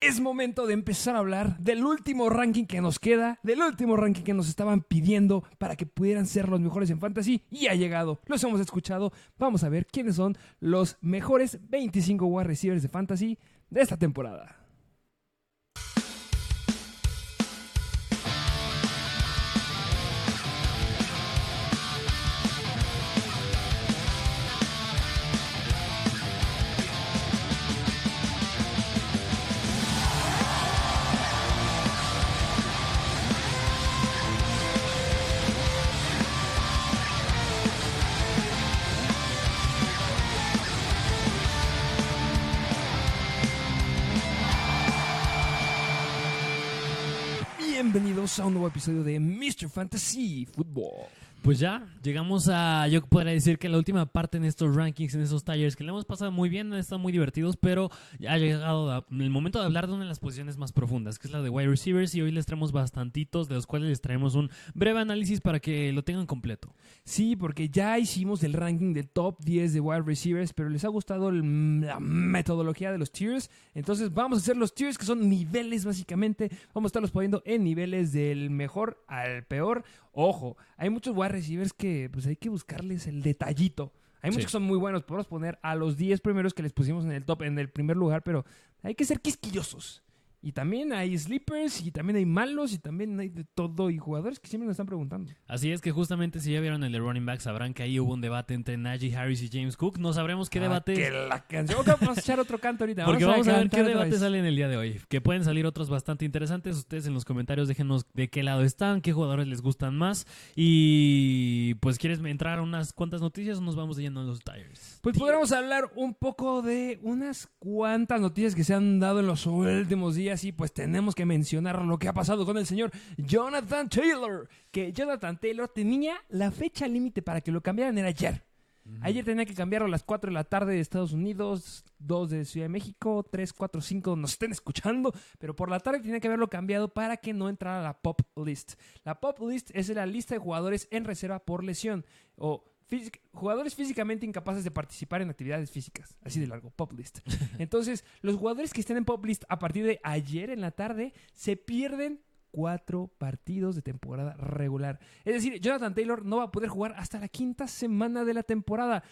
Es momento de empezar a hablar del último ranking que nos queda, del último ranking que nos estaban pidiendo para que pudieran ser los mejores en fantasy y ha llegado. Los hemos escuchado. Vamos a ver quiénes son los mejores 25 wide receivers de fantasy de esta temporada. Nuevo episodio de Mr. Fantasy Football. Pues ya, llegamos a, yo podría decir que la última parte en estos rankings, en esos tallers, que le hemos pasado muy bien, han estado muy divertidos, pero ya ha llegado el momento de hablar de una de las posiciones más profundas, que es la de wide receivers, y hoy les traemos bastantitos, de los cuales les traemos un breve análisis para que lo tengan completo. Sí, porque ya hicimos el ranking de top 10 de wide receivers, pero les ha gustado el- la metodología de los tiers, entonces vamos a hacer los tiers, que son niveles básicamente, vamos a estarlos poniendo en niveles del mejor al peor. Ojo, hay muchos wide receivers que pues hay que buscarles el detallito. Hay muchos Sí. que son muy buenos, podemos poner a los 10 primeros que les pusimos en el top, en el primer lugar, pero hay que ser quisquillosos. Y también hay sleepers, y también hay malos, y también hay de todo, y jugadores que siempre nos están preguntando. Así es que justamente si ya vieron el de running back, sabrán que ahí hubo un debate entre Najee Harris y James Cook. No sabremos qué Ah, debate que la canción. Vamos a echar otro canto ahorita. Porque vamos a ver qué debate vez. sale en el día de hoy. Que pueden salir otros bastante interesantes. Ustedes en los comentarios déjenos de qué lado están, qué jugadores les gustan más. Y pues quieres entrar a unas cuantas noticias o nos vamos yendo a los tires. Pues podríamos hablar un poco de unas cuantas noticias que se han dado en los últimos días y pues tenemos que mencionar lo que ha pasado con el señor Jonathan Taylor. Que Jonathan Taylor tenía la fecha límite para que lo cambiaran era ayer. Ayer tenía que cambiarlo a las 4 de la tarde de Estados Unidos, 2 de Ciudad de México, 3, 4, 5 nos estén escuchando, pero por la tarde tenía que haberlo cambiado para que no entrara a la pop list. La pop list es la lista de jugadores en reserva por lesión o físic- jugadores físicamente incapaces de participar en actividades físicas, así de largo, pop list. Entonces, los jugadores que estén en pop list a partir de ayer en la tarde se pierden cuatro partidos de temporada regular. Es decir, Jonathan Taylor no va a poder jugar hasta la quinta semana de la temporada.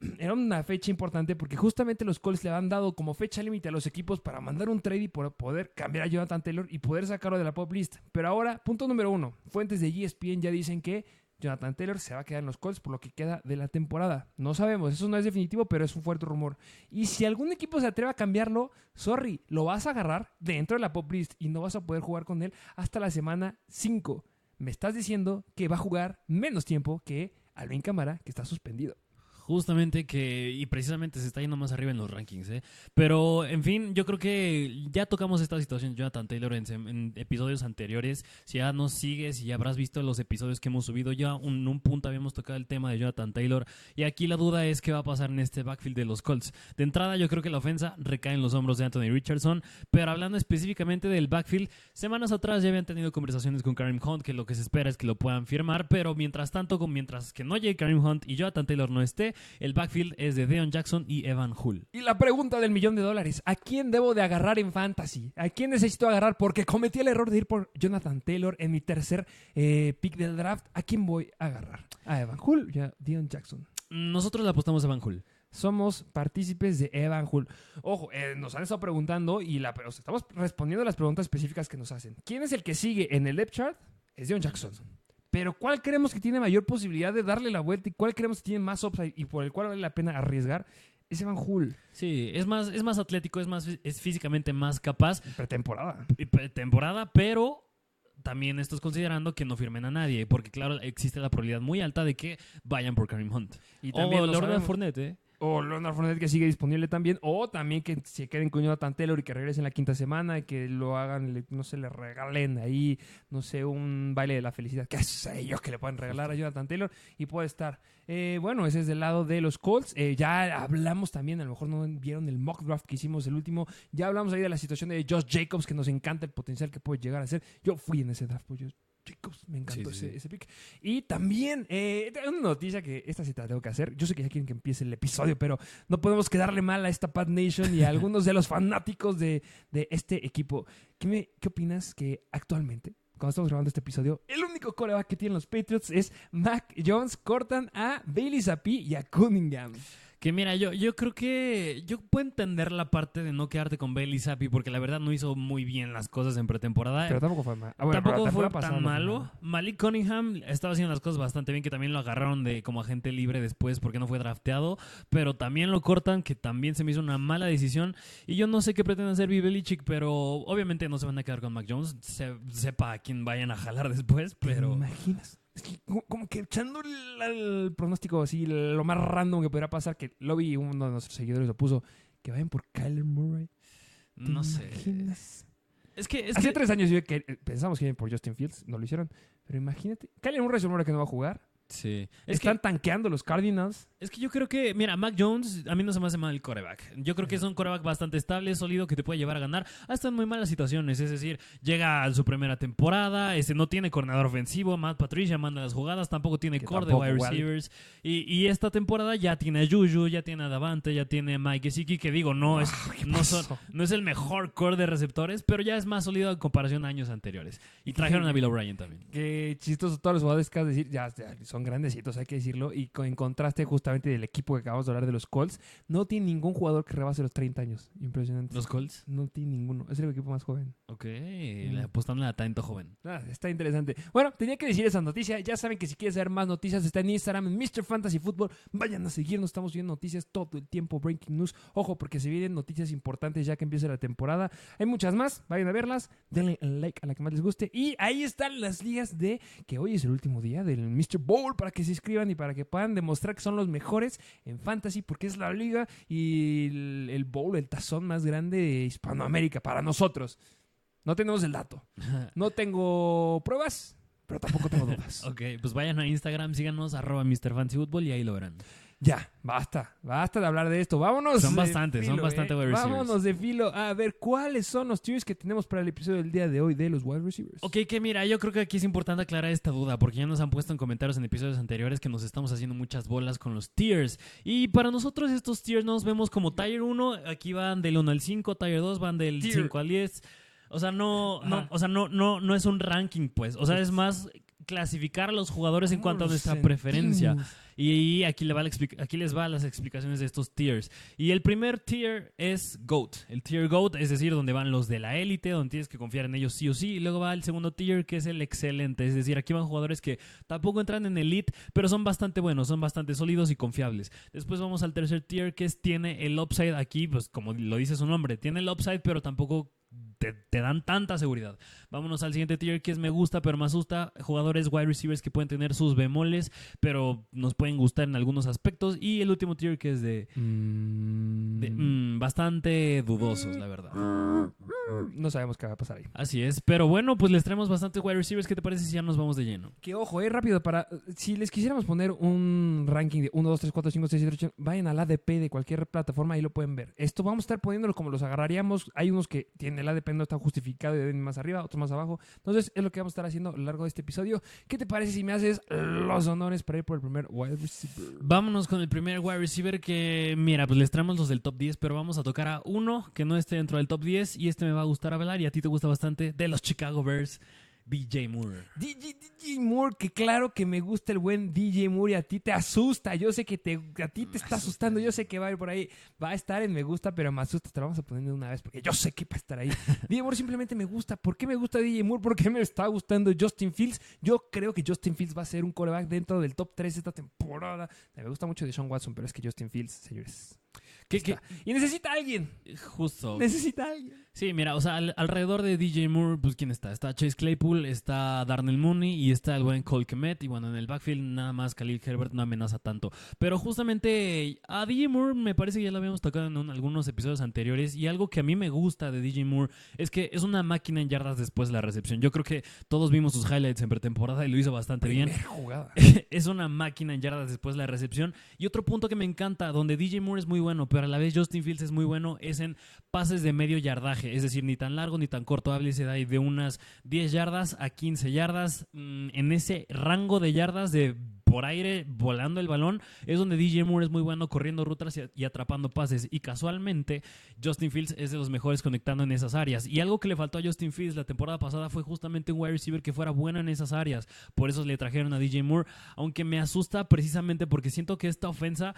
Era una fecha importante porque justamente los Colts le han dado como fecha límite a los equipos para mandar un trade y poder cambiar a Jonathan Taylor y poder sacarlo de la pop list. Pero ahora, punto número uno, fuentes de ESPN ya dicen que Jonathan Taylor se va a quedar en los Colts por lo que queda de la temporada. No sabemos, eso no es definitivo, pero es un fuerte rumor. Y si algún equipo se atreve a cambiarlo, sorry, lo vas a agarrar dentro de la pop list y no vas a poder jugar con él hasta la semana 5. Me estás diciendo que va a jugar menos tiempo que Alvin Camara, que está suspendido. Justamente que, y precisamente se está yendo más arriba en los rankings, ¿eh? Pero, en fin, yo creo que ya tocamos esta situación, Jonathan Taylor, en, en episodios anteriores. Si ya nos sigues y ya habrás visto los episodios que hemos subido, ya en un punto habíamos tocado el tema de Jonathan Taylor. Y aquí la duda es qué va a pasar en este backfield de los Colts. De entrada, yo creo que la ofensa recae en los hombros de Anthony Richardson. Pero hablando específicamente del backfield, semanas atrás ya habían tenido conversaciones con Karim Hunt, que lo que se espera es que lo puedan firmar. Pero mientras tanto, mientras que no llegue Karim Hunt y Jonathan Taylor no esté, el backfield es de Deon Jackson y Evan Hull. Y la pregunta del millón de dólares, ¿a quién debo de agarrar en fantasy? ¿A quién necesito agarrar? Porque cometí el error de ir por Jonathan Taylor en mi tercer eh, pick del draft. ¿A quién voy a agarrar? A Evan Hull y a Dion Jackson. Nosotros le apostamos a Evan Hull. Somos partícipes de Evan Hull. Ojo, eh, nos han estado preguntando y la, o sea, estamos respondiendo a las preguntas específicas que nos hacen. ¿Quién es el que sigue en el depth chart? Es Dion Jackson. Pero ¿cuál creemos que tiene mayor posibilidad de darle la vuelta y cuál creemos que tiene más upside y por el cual vale la pena arriesgar? Es Evan Hull. Sí, es más, es más atlético, es más, es físicamente más capaz. Pretemporada. y pre- Temporada, pero también esto es considerando que no firmen a nadie, porque claro, existe la probabilidad muy alta de que vayan por Karim Hunt. Y también Leonard sabemos. Fournette, ¿eh? O Leonard Fournette que sigue disponible también. O también que se queden con Jonathan Taylor y que regresen la quinta semana y que lo hagan, no sé, le regalen ahí, no sé, un baile de la felicidad. ¿Qué sé yo que le pueden regalar a Jonathan Taylor? Y puede estar. Eh, bueno, ese es del lado de los Colts. Eh, ya hablamos también, a lo mejor no vieron el mock draft que hicimos el último. Ya hablamos ahí de la situación de Josh Jacobs, que nos encanta el potencial que puede llegar a ser. Yo fui en ese draft, pues yo chicos. Me encantó Sí, sí, ese, sí. ese pick. Y también, eh, una noticia que esta sí te la tengo que hacer. Yo sé que ya quieren que empiece el episodio, pero no podemos quedarle mal a esta Pat Nation y a algunos de los fanáticos de, de este equipo. ¿Qué, me, ¿Qué opinas que actualmente, cuando estamos grabando este episodio, el único coreback que tienen los Patriots es Mac Jones? Cortan a Bailey Zappi y a Cunningham. Que mira, yo, yo creo que yo puedo entender la parte de no quedarte con Bailey Zappi porque la verdad no hizo muy bien las cosas en pretemporada. Pero tampoco fue mal. Ah, bueno, Tampoco fue tan malo. mal. Malik Cunningham estaba haciendo las cosas bastante bien, que también lo agarraron de como agente libre después porque no fue drafteado, pero también lo cortan, que también se me hizo una mala decisión. Y yo no sé qué pretende hacer Bill Belichick, pero obviamente no se van a quedar con Mac Jones, se- sepa a quién vayan a jalar después, ¿Te pero... imaginas? Es que como, que echando el, pronóstico así, lo más random que podría pasar, que lo vi uno de nuestros seguidores lo puso, que vayan por Kyler Murray. ¿Te No sé. imaginas? Es que... Es Hace que tres años yo que eh, pensamos que iban por Justin Fields, no lo hicieron. Pero imagínate, Kyler Murray es un hombre que no va a jugar. Sí. Es que Están tanqueando los Cardinals. Es que yo creo que, mira, Mac Jones, a mí no se me hace mal el coreback. Yo creo que es un coreback bastante estable, sólido, que te puede llevar a ganar hasta en muy malas situaciones. Es decir, llega a su primera temporada, este, no tiene coordinador ofensivo, Matt Patricia manda las jugadas, tampoco tiene Que core de wide receivers. Y, y esta temporada ya tiene a Juju, ya tiene a Davante, ya tiene a Mike Gesicki, que digo, no es, Ah, ¿qué no, son- no es el mejor core de receptores, pero ya es más sólido en comparación a años anteriores. Y trajeron a Bill O'Brien también. Qué chistoso todos los jugadores que has de decir, ya, ya son grandecitos, hay que decirlo. Y con, en contraste justamente del equipo que acabamos de hablar de los Colts, no tiene ningún jugador que rebase los 30 años. Impresionante. Los Colts. No tiene ninguno. Es el equipo más joven. Ok, Mm. apostando a talento joven. Ah, está interesante. Bueno, tenía que decir esa noticia. Ya saben que si quieres saber más noticias, está en Instagram, en Mr. Fantasy Football. Vayan a seguirnos, estamos viendo noticias todo el tiempo, breaking news. Ojo, porque se vienen noticias importantes ya que empieza la temporada. Hay muchas más, vayan a verlas. Denle like a la que más les guste. Y ahí están las ligas de que hoy es el último día del Mr. Bowl para que se inscriban y para que puedan demostrar que son los mejores en Fantasy, porque es la liga y el, el bowl, el tazón más grande de Hispanoamérica para nosotros. No tenemos el dato. No tengo pruebas, pero tampoco tengo dudas. Ok, pues vayan a Instagram, síganos, arroba Mr. Fancy Football y ahí lo verán. Ya, basta. Basta de hablar de esto. Vámonos. Son bastantes, son bastante eh. wide receivers. Vámonos de filo a ver cuáles son los tiers que tenemos para el episodio del día de hoy de los wide receivers. Ok, que mira, yo creo que aquí es importante aclarar esta duda, porque ya nos han puesto en comentarios en episodios anteriores que nos estamos haciendo muchas bolas con los tiers. Y para nosotros estos tiers nos vemos como Tier 1, aquí van del 1 al 5, Tier 2 van del Tier. 5 al 10. O sea, no, no, o sea, no, no, no es un ranking, pues. O sea, es más clasificar a los jugadores en ¿Cómo cuanto a nuestra preferencia. Y aquí les va las explicaciones de estos tiers. Y el primer tier es GOAT. El tier GOAT, es decir, donde van los de la élite, donde tienes que confiar en ellos sí o sí. Y luego va el segundo tier, que es el excelente. Es decir, aquí van jugadores que tampoco entran en elite, pero son bastante buenos, son bastante sólidos y confiables. Después vamos al tercer tier, que es, tiene el upside aquí, pues como lo dice su nombre, tiene el upside, pero tampoco te, te dan tanta seguridad. Vámonos al siguiente tier que es me gusta pero me asusta. Jugadores wide receivers que pueden tener sus bemoles, pero nos pueden gustar en algunos aspectos. Y el último tier que es de, Mm, de, mm, bastante dudosos, la verdad. No sabemos qué va a pasar ahí. Así es. Pero bueno, pues les traemos bastantes wide receivers. ¿Qué te parece si ya nos vamos de lleno? Que ojo, eh, rápido, para. Si les quisiéramos poner un ranking de 1, 2, 3, 4, 5, 6, 7, 8, vayan al ADP de cualquier plataforma, ahí lo pueden ver. Esto vamos a estar poniéndolo como los agarraríamos. Hay unos que tienen el ADP no está justificado y deben más arriba, otros más abajo. Entonces, es lo que vamos a estar haciendo a lo largo de este episodio. ¿Qué te parece si me haces los honores para ir por el primer wide receiver? Vámonos con el primer wide receiver que, mira, pues les traemos los del top 10, pero vamos a tocar a uno que no esté dentro del top 10 y este me va a gustar a velar y a ti te gusta bastante, de los Chicago Bears, DJ Moore. DJ, DJ Moore, que claro que me gusta el buen DJ Moore y a ti te asusta. Yo sé que te, a ti te está asustando. Yo sé que va a ir por ahí. Va a estar en me gusta, pero me asusta. Te lo vamos a poner de una vez porque yo sé que va a estar ahí. DJ Moore simplemente me gusta. ¿Por qué me gusta DJ Moore? Porque me está gustando Justin Fields. Yo creo que Justin Fields va a ser un coreback dentro del top 3 esta temporada. Me gusta mucho de Sean Watson, pero es que Justin Fields, señores. ¿Qué, qué? Y necesita a alguien. Justo. Necesita a alguien. Sí, mira, o sea, al- alrededor de DJ Moore, pues ¿quién está? Está Chase Claypool, está Darnell Mooney y está el buen Cole Kmet. Y bueno, en el backfield nada más Khalil Herbert no amenaza tanto. Pero justamente a DJ Moore me parece que ya lo habíamos tocado en un- algunos episodios anteriores. Y algo que a mí me gusta de DJ Moore es que es una máquina en yardas después de la recepción. Yo creo que todos vimos sus highlights en pretemporada y lo hizo bastante bien. Primera jugada. es una máquina en yardas después de la recepción. Y otro punto que me encanta, donde DJ Moore es muy bueno, pero a la vez Justin Fields es muy bueno, es en pases de medio yardaje, es decir, ni tan largo ni tan corto, háblese de, ahí de unas 10 yardas a 15 yardas, mm, en ese rango de yardas de por aire, volando el balón, es donde DJ Moore es muy bueno corriendo rutas y atrapando pases. Y casualmente, Justin Fields es de los mejores conectando en esas áreas. Y algo que le faltó a Justin Fields la temporada pasada fue justamente un wide receiver que fuera bueno en esas áreas. Por eso le trajeron a DJ Moore, aunque me asusta precisamente porque siento que esta ofensa,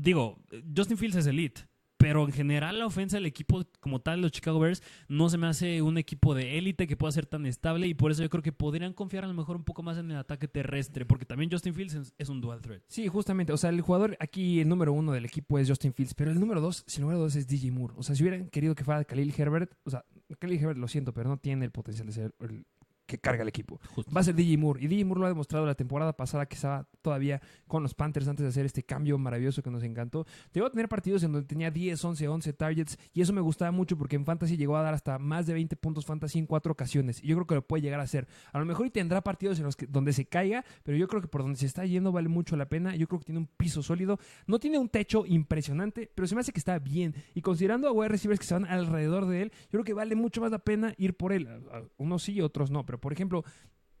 digo, Justin Fields es elite. Pero en general la ofensa del equipo como tal, los Chicago Bears, no se me hace un equipo de élite que pueda ser tan estable y por eso yo creo que podrían confiar a lo mejor un poco más en el ataque terrestre, porque también Justin Fields es, un dual threat. Sí, justamente. O sea, el jugador aquí, el número uno del equipo es Justin Fields, pero el número dos, si el número dos es DJ Moore. O sea, si hubieran querido que fuera Khalil Herbert, o sea, Khalil Herbert, lo siento, pero no tiene el potencial de ser el que carga el equipo. Justo. Va a ser DJ Moore. Y DJ Moore lo ha demostrado la temporada pasada que estaba todavía con los Panthers antes de hacer este cambio maravilloso que nos encantó. Llegó a tener partidos en donde tenía 10, 11, 11 targets y eso me gustaba mucho porque en Fantasy llegó a dar hasta más de 20 puntos Fantasy en cuatro ocasiones. Y yo creo que lo puede llegar a hacer. A lo mejor y tendrá partidos en los que donde se caiga, pero yo creo que por donde se está yendo vale mucho la pena. Yo creo que tiene un piso sólido. No tiene un techo impresionante, pero se me hace que está bien. Y considerando a wide receivers que se van alrededor de él, yo creo que vale mucho más la pena ir por él. Unos sí, otros no. Pero por ejemplo,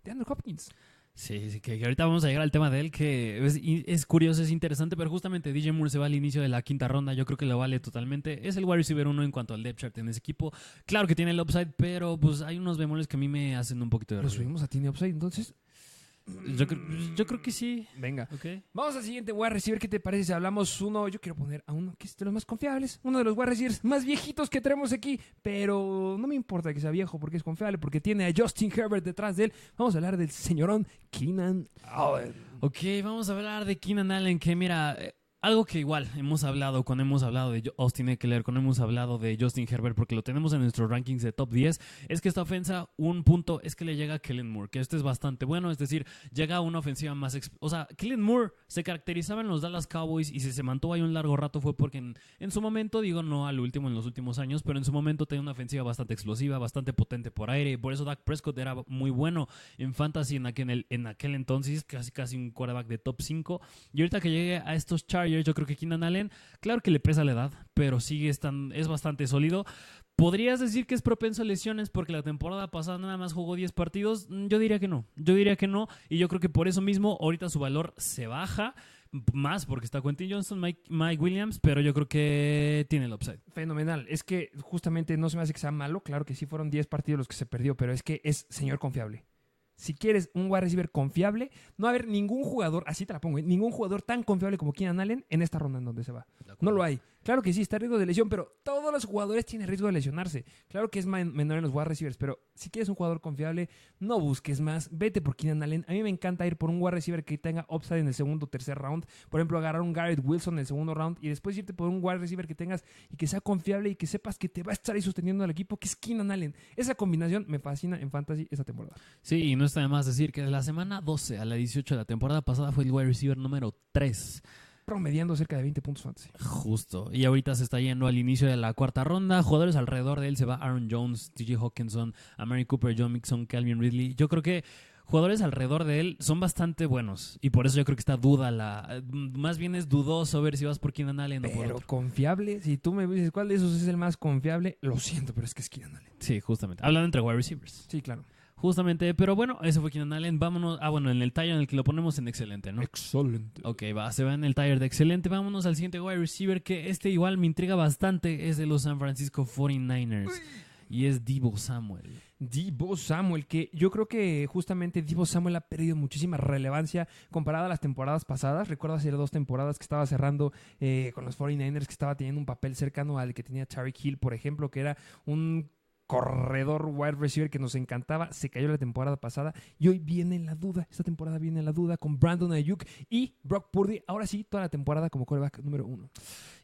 de Andrew Hopkins. Sí, sí, que, que ahorita vamos a llegar al tema de él, que es, curioso, es interesante, pero justamente DJ Moore se va al inicio de la quinta ronda, yo creo que lo vale totalmente. Es el wide receiver uno en cuanto al depth chart en ese equipo. Claro que tiene el upside, pero pues hay unos bemoles que a mí me hacen un poquito de Lo ruido. subimos a Tiny Upside, entonces. Yo, creo- yo creo que sí. Venga. Vamos al siguiente wide receiver. ¿Qué te parece si hablamos uno? Yo quiero poner a uno que es de los más confiables. Uno de los wide receivers más viejitos que tenemos aquí. Pero no me importa que sea viejo porque es confiable. Porque tiene a Justin Herbert detrás de él. Vamos a hablar del señorón Keenan Allen. Ok, vamos a hablar de Keenan Allen, que mira, eh, algo que igual hemos hablado cuando hemos hablado de Austin Eckler, cuando hemos hablado de Justin Herbert, porque lo tenemos en nuestros rankings de top 10, es que esta ofensa, un punto es que le llega a Kellen Moore, que este es bastante bueno, es decir, llega a una ofensiva más... O sea, Kellen Moore se caracterizaba en los Dallas Cowboys y si se mantuvo ahí un largo rato fue porque en, en su momento, digo no al último en los últimos años, pero en su momento tenía una ofensiva bastante explosiva, bastante potente por aire, y por eso Dak Prescott era muy bueno en fantasy en aquel, en aquel entonces, casi casi un quarterback de top 5. Y ahorita que llegue a estos Chargers, yo creo que Keenan Allen, claro que le pesa la edad, pero sigue es bastante sólido. ¿Podrías decir que es propenso a lesiones porque la temporada pasada nada más jugó 10 partidos? Mm, Yo diría que no. Yo diría que no. Y yo creo que por eso mismo ahorita su valor se baja más porque está Quentin Johnson, Mike, Mike Williams, pero yo creo que tiene el upside. Fenomenal. Es que justamente no se me hace que sea malo. Claro que sí fueron 10 partidos los que se perdió. Pero es que es señor confiable. Si quieres un wide receiver confiable, no va a haber ningún jugador, así te la pongo, ¿eh? ningún jugador tan confiable como Keenan Allen en esta ronda en donde se va. No lo hay. Claro que sí, está riesgo de lesión, pero todos los jugadores tienen riesgo de lesionarse. Claro que es men- menor en los wide receivers, pero si quieres un jugador confiable, no busques más. Vete por Keenan Allen. A mí me encanta ir por un wide receiver que tenga upside en el segundo o tercer round. Por ejemplo, agarrar un Garrett Wilson en el segundo round y después irte por un wide receiver que tengas y que sea confiable y que sepas que te va a estar ahí sosteniendo al equipo, que es Keenan Allen. Esa combinación me fascina en fantasy esta temporada. Sí, y no está de más decir que de la semana 12 a la 18 de la temporada pasada fue el wide receiver número 3. Promediando cerca de 20 puntos fantasy. Justo. Y ahorita se está yendo al inicio de la cuarta ronda. Jugadores alrededor de él se va Aaron Jones, TJ Hawkinson, Amari Cooper, John Mixon, Calvin Ridley. Yo creo que jugadores alrededor de él son bastante buenos. Y por eso yo creo que está duda la. Más bien es dudoso ver si vas por Keenan Allen o por Pero otro. confiable, si tú me dices cuál de esos es el más confiable, lo siento, pero es que es Keenan Allen. Sí, justamente. Hablando entre wide receivers. Sí, claro. Justamente, pero bueno, ese fue Keenan Allen. Vámonos. Ah, bueno, en el taller en el que lo ponemos en excelente, ¿no? Excelente. Ok, va, se va en el tire de excelente. Vámonos al siguiente wide receiver que este igual me intriga bastante. Es de los San Francisco 49ers. Y es Divo Samuel. Divo Samuel, que yo creo que justamente Divo Samuel ha perdido muchísima relevancia comparada a las temporadas pasadas. Recuerdo hace dos temporadas que estaba cerrando eh, con los 49ers, que estaba teniendo un papel cercano al que tenía Tyreek Hill, por ejemplo, que era un corredor wide receiver que nos encantaba, se cayó la temporada pasada y hoy viene la duda, esta temporada viene la duda con Brandon Ayuk y Brock Purdy, ahora sí, toda la temporada como quarterback número uno.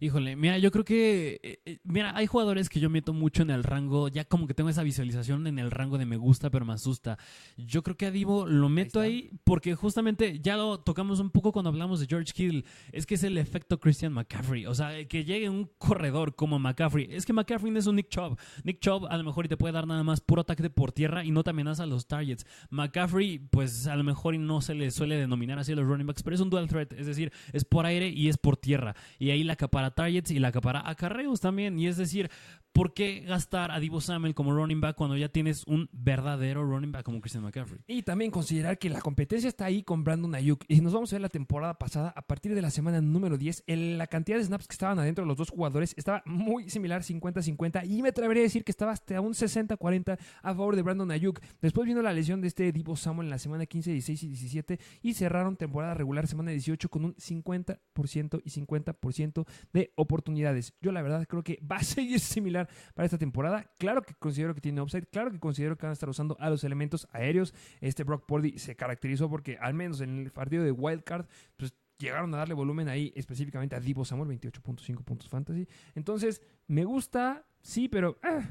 Híjole, mira, yo creo que. eh, eh, mira, hay jugadores que yo meto mucho en el rango. Ya como que tengo esa visualización en el rango de me gusta, pero me asusta. Yo creo que a Divo lo meto ahí, porque justamente ya lo tocamos un poco cuando hablamos de George Hill. Es que es el efecto Christian McCaffrey. O sea, que llegue un corredor como McCaffrey. Es que McCaffrey no es un Nick Chubb. Nick Chubb a lo y te puede dar nada más puro ataque por tierra y no te amenaza los targets. McCaffrey, pues a lo mejor no se le suele denominar así a los running backs, pero es un dual threat, es decir, es por aire y es por tierra. Y ahí la acapara targets y la acapara acarreos también. Y es decir, ¿por qué gastar a Divo Samuel como running back cuando ya tienes un verdadero running back como Christian McCaffrey? Y también considerar que la competencia está ahí con Brandon Ayuk. Y nos vamos a ver la temporada pasada, a partir de la semana número 10, el- la cantidad de snaps que estaban adentro de los dos jugadores estaba muy similar, 50-50. Y me atrevería a decir que estaba hasta un 60-40 a favor de Brandon Ayuk. Después vino la lesión de este Divo Samuel en la semana 15, 16 y 17. Y cerraron temporada regular semana 18 con un 50% y 50% de oportunidades. Yo la verdad creo que va a seguir similar para esta temporada. Claro que considero que tiene upside, claro que considero que van a estar usando a los elementos aéreos. Este Brock Purdy se caracterizó porque al menos en el partido de Wildcard, pues llegaron a darle volumen ahí específicamente a Divo Samuel, 28.5 puntos fantasy. Entonces, me gusta, sí, pero... ah,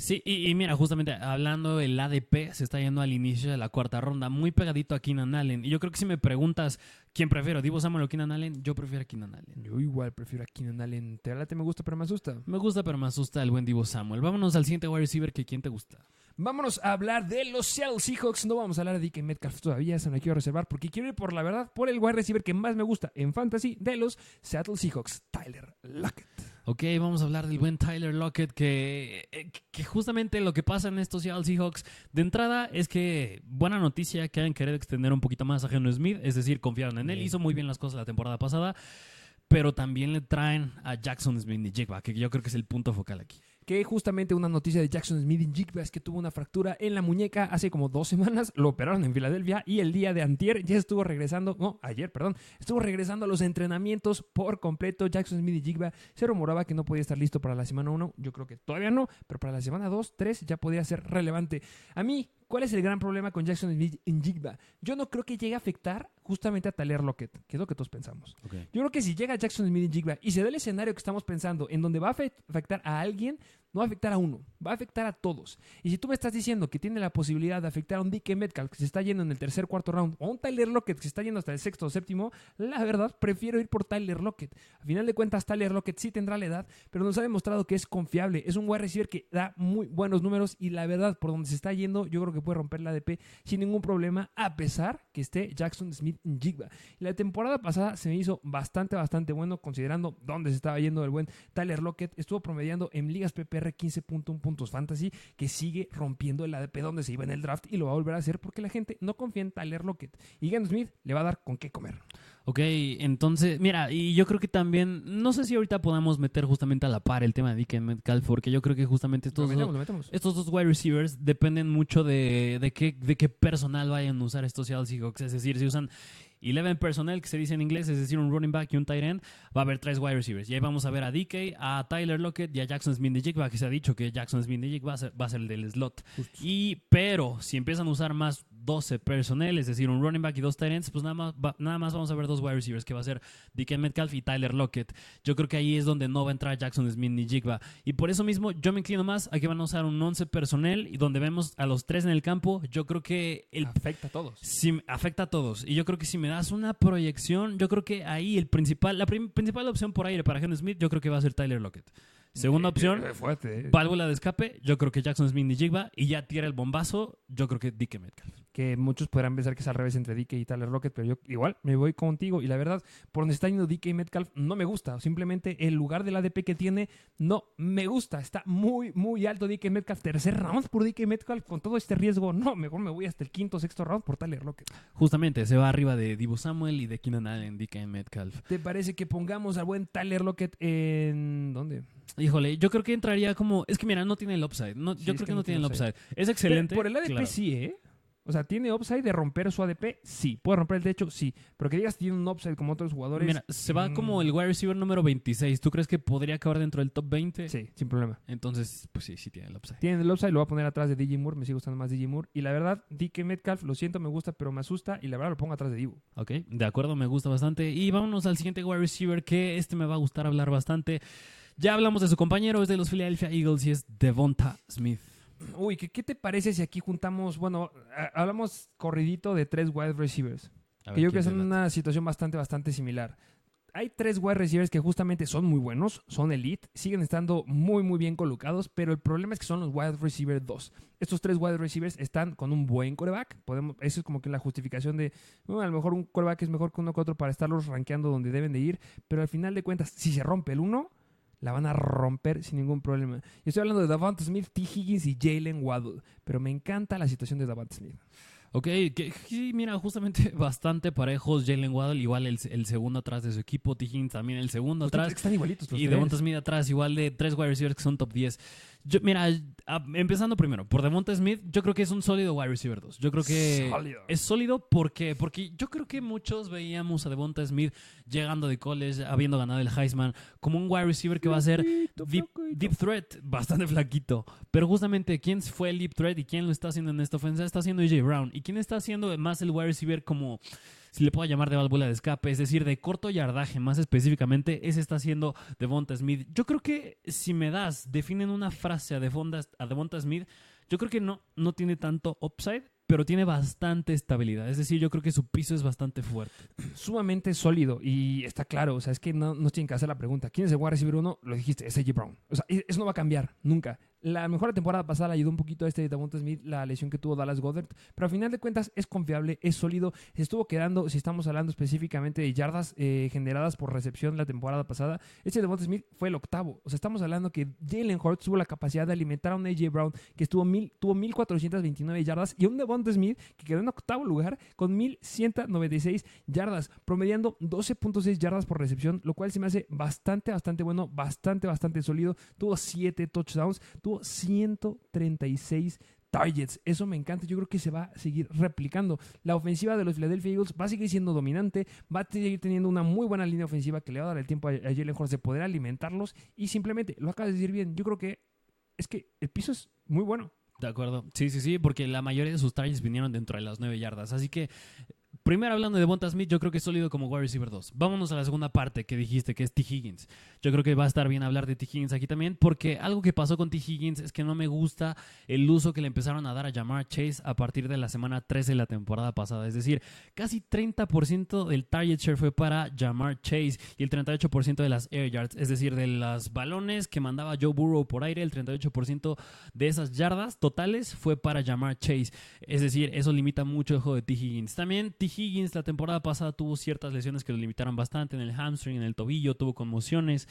Sí, y, y mira, justamente hablando del ADP, se está yendo al inicio de la cuarta ronda, muy pegadito a Keenan Allen. Y yo creo que si me preguntas quién prefiero, Divo Samuel o Keenan Allen, yo prefiero a Keenan Allen. yo igual prefiero a Keenan Allen. Te late, me gusta, pero me asusta. Me gusta, pero me asusta el buen Divo Samuel. Vámonos al siguiente wide receiver, que quién te gusta. Vámonos a hablar de los Seattle Seahawks. No vamos a hablar de DK Metcalf todavía, se me quiero reservar porque quiero ir por la verdad, por el wide receiver que más me gusta en fantasy de los Seattle Seahawks, Tyler Lockett. Ok, vamos a hablar del buen Tyler Lockett, que, eh, que justamente lo que pasa en estos Seattle Seahawks, de entrada es que buena noticia que hayan querido extender un poquito más a Geno Smith, es decir, confiaron en él, hizo muy bien las cosas la temporada pasada, pero también le traen a Jackson Smith y Jigba, que yo creo que es el punto focal aquí. Que justamente una noticia de Jackson Smith en es que tuvo una fractura en la muñeca hace como dos semanas, lo operaron en Filadelfia y el día de antier ya estuvo regresando, no, ayer, perdón, estuvo regresando a los entrenamientos por completo. Jackson Smith y se rumoraba que no podía estar listo para la semana 1, yo creo que todavía no, pero para la semana 2, 3 ya podía ser relevante. A mí, ¿cuál es el gran problema con Jackson Smith en Jigba? Yo no creo que llegue a afectar justamente a Tyler Lockett, que es lo que todos pensamos. Yo creo que si llega Jackson Smith y Jigba y se da el escenario que estamos pensando, en donde va a afe- afectar a alguien, no va a afectar a uno, va a afectar a todos. Y si tú me estás diciendo que tiene la posibilidad de afectar a un DK Metcalf que se está yendo en el tercer, cuarto round, o a un Tyler Lockett que se está yendo hasta el sexto o séptimo, la verdad prefiero ir por Tyler Lockett. A final de cuentas, Tyler Lockett sí tendrá la edad, pero nos ha demostrado que es confiable. Es un wide receiver que da muy buenos números y la verdad, por donde se está yendo, yo creo que puede romper la ADP sin ningún problema, a pesar que esté Jackson Smith en Jigba. La temporada pasada se me hizo bastante, bastante bueno considerando dónde se estaba yendo el buen Tyler Lockett. Estuvo promediando en ligas PPR 15.1 puntos fantasy, que sigue rompiendo el ADP donde se iba en el draft y lo va a volver a hacer porque la gente no confía en Tyler Lockett. Y Geno Smith le va a dar con qué comer. Ok, entonces, mira, y yo creo que también, no sé si ahorita podamos meter justamente a la par el tema de DK Metcalf, porque yo creo que justamente Lo estos dos, lo estos dos wide receivers dependen mucho de, de, qué, de qué personal vayan a usar estos Seattle Seahawks. Es decir, si usan 11 personnel, que se dice en inglés, es decir, un running back y un tight end, va a haber tres wide receivers. Y ahí vamos a ver a DK, a Tyler Lockett y a Jackson Smith de Jigba, que se ha dicho que Jackson Smith de Jigba va a ser, va a ser el del slot. Y, pero, si empiezan a usar más 12 personnel, es decir, un running back y dos tight ends, pues nada más, va- nada más vamos a ver dos wide receivers, que va a ser DK Metcalf y Tyler Lockett. Yo creo que ahí es donde no va a entrar Jackson Smith ni Jigba. Y por eso mismo yo me inclino más a que van a usar un 11 personnel y donde vemos a los tres en el campo, yo creo que el Afecta a todos. Sí, afecta a todos. Y yo creo que si me das una proyección, yo creo que ahí el principal, la prim- principal opción por aire para Geno Smith, yo creo que va a ser Tyler Lockett. Segunda opción, Eh, eh. válvula de escape, yo creo que Jackson Smith y Jigba. Y ya tira el bombazo, yo creo que DK Metcalf. Que muchos podrán pensar que es al revés entre DK y Tyler Lockett, pero yo igual me voy contigo. Y la verdad, por donde está yendo DK Metcalf no me gusta. Simplemente el lugar del ADP que tiene no me gusta. Está muy, muy alto DK Metcalf. Tercer round por DK Metcalf con todo este riesgo. No, mejor me voy hasta el quinto, sexto round por Tyler Lockett. Justamente, se va arriba de Divo Samuel y de Keenan Allen, DK Metcalf. ¿Te parece que pongamos al buen Tyler Lockett en. ¿Dónde? Híjole, yo creo que entraría como. Es que mira, no tiene el upside. No, Sí, yo creo que que, no tiene el upside. Es excelente. Por el ADP claro. sí, ¿eh? O sea, ¿tiene upside de romper su ADP? Sí. ¿Puede romper el techo? Sí. Pero que digas tiene un upside como otros jugadores. Mira, se va mm, como el wide receiver número 26. ¿Tú crees que podría acabar dentro del top 20? Sí, sin problema. Entonces, pues sí, sí tiene el upside. Tiene el upside, lo voy a poner atrás de DJ Moore. Me sigue gustando más DJ Moore. Y la verdad, DK Metcalf, lo siento, me gusta, pero me asusta. Y la verdad, lo pongo atrás de Divo. Ok, de acuerdo, me gusta bastante. Y vámonos al siguiente wide receiver, que este me va a gustar hablar bastante. Ya hablamos de su compañero, es de los Philadelphia Eagles y es Devonta Smith. Uy, ¿qué, qué te parece si aquí juntamos, bueno, a- hablamos corridito de tres wide receivers? A que ver, yo creo ¿quién que late? una situación bastante, bastante similar. hay tres wide receivers que justamente son muy buenos, son elite, siguen estando muy muy bien colocados, pero el problema es que son los wide receiver 2. Estos tres wide receivers están con un buen coreback, podemos, eso es como que la justificación de, bueno, a lo mejor un coreback es mejor que uno que otro para estarlos rankeando donde deben de ir, pero al final de cuentas, si se rompe el uno, la van a romper sin ningún problema. Yo estoy hablando de Davante Smith, T. Higgins y Jalen Waddle, pero me encanta la situación de Davante Smith. Ok, que, sí, mira, justamente bastante parejos. Jalen Waddle, igual el, el segundo atrás de su equipo. T. Higgins también el segundo atrás. Están igualitos los Y. Devonta Smith atrás, igual de tres wide receivers que son top 10. Yo, mira, a- empezando primero, por Devonta Smith, yo creo que es un sólido wide receiver 2. Yo creo que Sólido. es sólido porque, porque yo creo que muchos veíamos a Devonta Smith llegando de college, habiendo ganado el Heisman, como un wide receiver que va a ser deep, deep threat, bastante flaquito. Pero justamente, ¿quién fue el deep threat y quién lo está haciendo en esta ofensa? Está haciendo AJ Brown. ¿Y quién está haciendo más el wide receiver como si le puedo llamar de válvula de escape, es decir, de corto yardaje más específicamente, ese está haciendo Devonta Smith. Yo creo que si me das, definen una frase a Devonta, a Devonta Smith, yo creo que no, no tiene tanto upside, pero tiene bastante estabilidad. Es decir, yo creo que su piso es bastante fuerte. sumamente sólido y está claro, o sea, es que no nos tienen que hacer la pregunta, ¿quién es el wide receiver uno? Lo dijiste, es AJ Brown. O sea, eso no va a cambiar nunca. La mejor temporada pasada ayudó un poquito a este Davonta Smith la lesión que tuvo Dallas Goddard, pero al final de cuentas es confiable, es sólido. Se estuvo quedando, si estamos hablando específicamente de yardas eh, generadas por recepción la temporada pasada, este Davonta Smith fue el octavo. O sea, estamos hablando que Jalen Hurts tuvo la capacidad de alimentar a un AJ Brown que estuvo mil, tuvo 1429 yardas y un Devonta Smith que quedó en octavo lugar con 1196 yardas, promediando 12.6 yardas por recepción, lo cual se me hace bastante, bastante bueno, bastante, bastante sólido. Tuvo 7 touchdowns, tuvo 136 targets. Eso me encanta. Yo creo que se va a seguir replicando. La ofensiva de los Philadelphia Eagles va a seguir siendo dominante, va a seguir teniendo una muy buena línea ofensiva que le va a dar el tiempo a, Jalen Hurts de poder alimentarlos y simplemente, lo acabas de decir bien, yo creo que es que el piso es muy bueno. De acuerdo. Sí, sí, sí, porque la mayoría de sus targets vinieron dentro de las 9 yardas. Así que, primero hablando de Bonta Smith, yo creo que es sólido como wide receiver 2. Vámonos a la segunda parte que dijiste, que es T. Higgins. Yo creo que va a estar bien hablar de T. Higgins aquí también, porque algo que pasó con T. Higgins es que no me gusta el uso que le empezaron a dar a Jamar Chase a partir de la semana 13 de la temporada pasada. Es decir, casi 30% del target share fue para Jamar Chase y el 38% de las air yards, es decir, de los balones que mandaba Joe Burrow por aire, el 38% de esas yardas totales fue para Jamar Chase. Es decir, eso limita mucho el juego de T. Higgins. También T. Higgins la temporada pasada tuvo ciertas lesiones que lo limitaron bastante en el hamstring, en el tobillo, tuvo conmociones.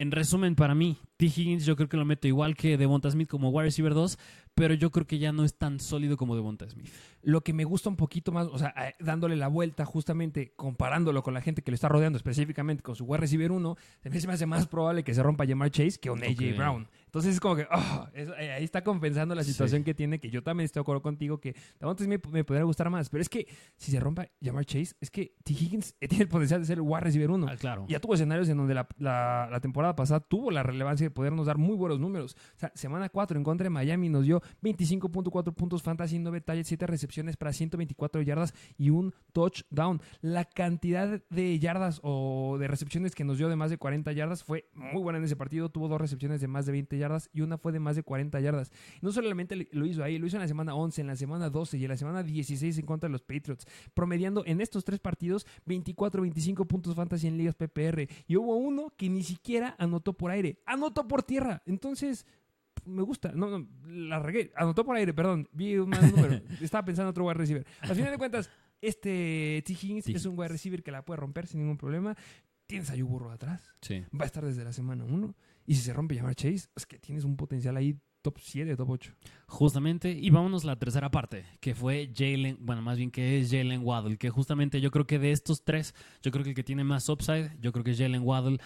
En resumen, para mí, T. Higgins yo creo que lo meto igual que Devonta Smith como wide receiver 2, pero yo creo que ya no es tan sólido como Devonta Smith. Lo que me gusta un poquito más, o sea, eh, dándole la vuelta justamente, comparándolo con la gente que lo está rodeando, específicamente con su wide receiver 1, se me hace más probable que se rompa Jamar Chase que un AJ. Brown. Entonces es como que, ah, eso, eh, ahí está compensando la Sí. situación que tiene, que yo también estoy de acuerdo contigo, que Davante Smith me podría gustar más, pero es que si se rompa Jamar Chase, es que T. Higgins eh, tiene el potencial de ser el wide receiver 1. Ah, claro. Ya tuvo escenarios en donde la, la- la temporada pasada tuvo la relevancia de podernos dar muy buenos números. O sea, semana 4 en contra de Miami nos dio 25.4 puntos fantasy, 9 talles, 7 recepciones para 124 yardas y un touchdown. La cantidad de yardas o de recepciones que nos dio de más de 40 yardas fue muy buena en ese partido. Tuvo dos recepciones de más de 20 yardas y una fue de más de 40 yardas. No solamente lo hizo ahí, lo hizo en la semana 11, en la semana 12 y en la semana 16 en contra de los Patriots, promediando en estos tres partidos 24, 25 puntos fantasy en ligas PPR. Y hubo uno que ni siquiera anotó por aire, anotó por tierra. Entonces, me gusta. No, no, la regué. Anotó por aire, perdón. Vi un mal número. Estaba pensando en otro wide receiver. Al final de cuentas, este T. Higgins T. es un wide receiver que la puede romper sin ningún problema. Tienes a Joe Burrow atrás. Sí. Va a estar desde la semana 1. Y si se rompe llamar Chase, es que tienes un potencial ahí top 7, top 8. Justamente, y vámonos a la tercera parte, que fue Jalen, bueno, más bien que es Jalen Waddle, que justamente yo creo que de estos tres, yo creo que el que tiene más upside, yo creo que es Jalen Waddle,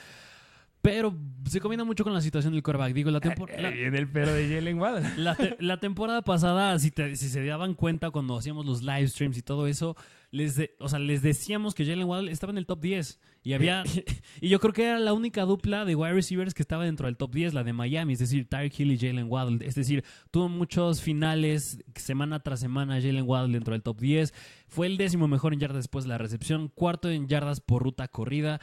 pero se combina mucho con la situación del quarterback. Digo, la temporada... El pero de Jalen Waddle. La, te- la temporada pasada, si, te- si se daban cuenta cuando hacíamos los live streams y todo eso, les, de- o sea, les decíamos que Jalen Waddle estaba en el top 10. Y había y yo creo que era la única dupla de wide receivers que estaba dentro del top 10, la de Miami, es decir, Tyreek Hill y Jalen Waddle. Es decir, tuvo muchos finales semana tras semana Jalen Waddle dentro del top 10. Fue el décimo mejor en yardas después de la recepción, cuarto en yardas por ruta corrida.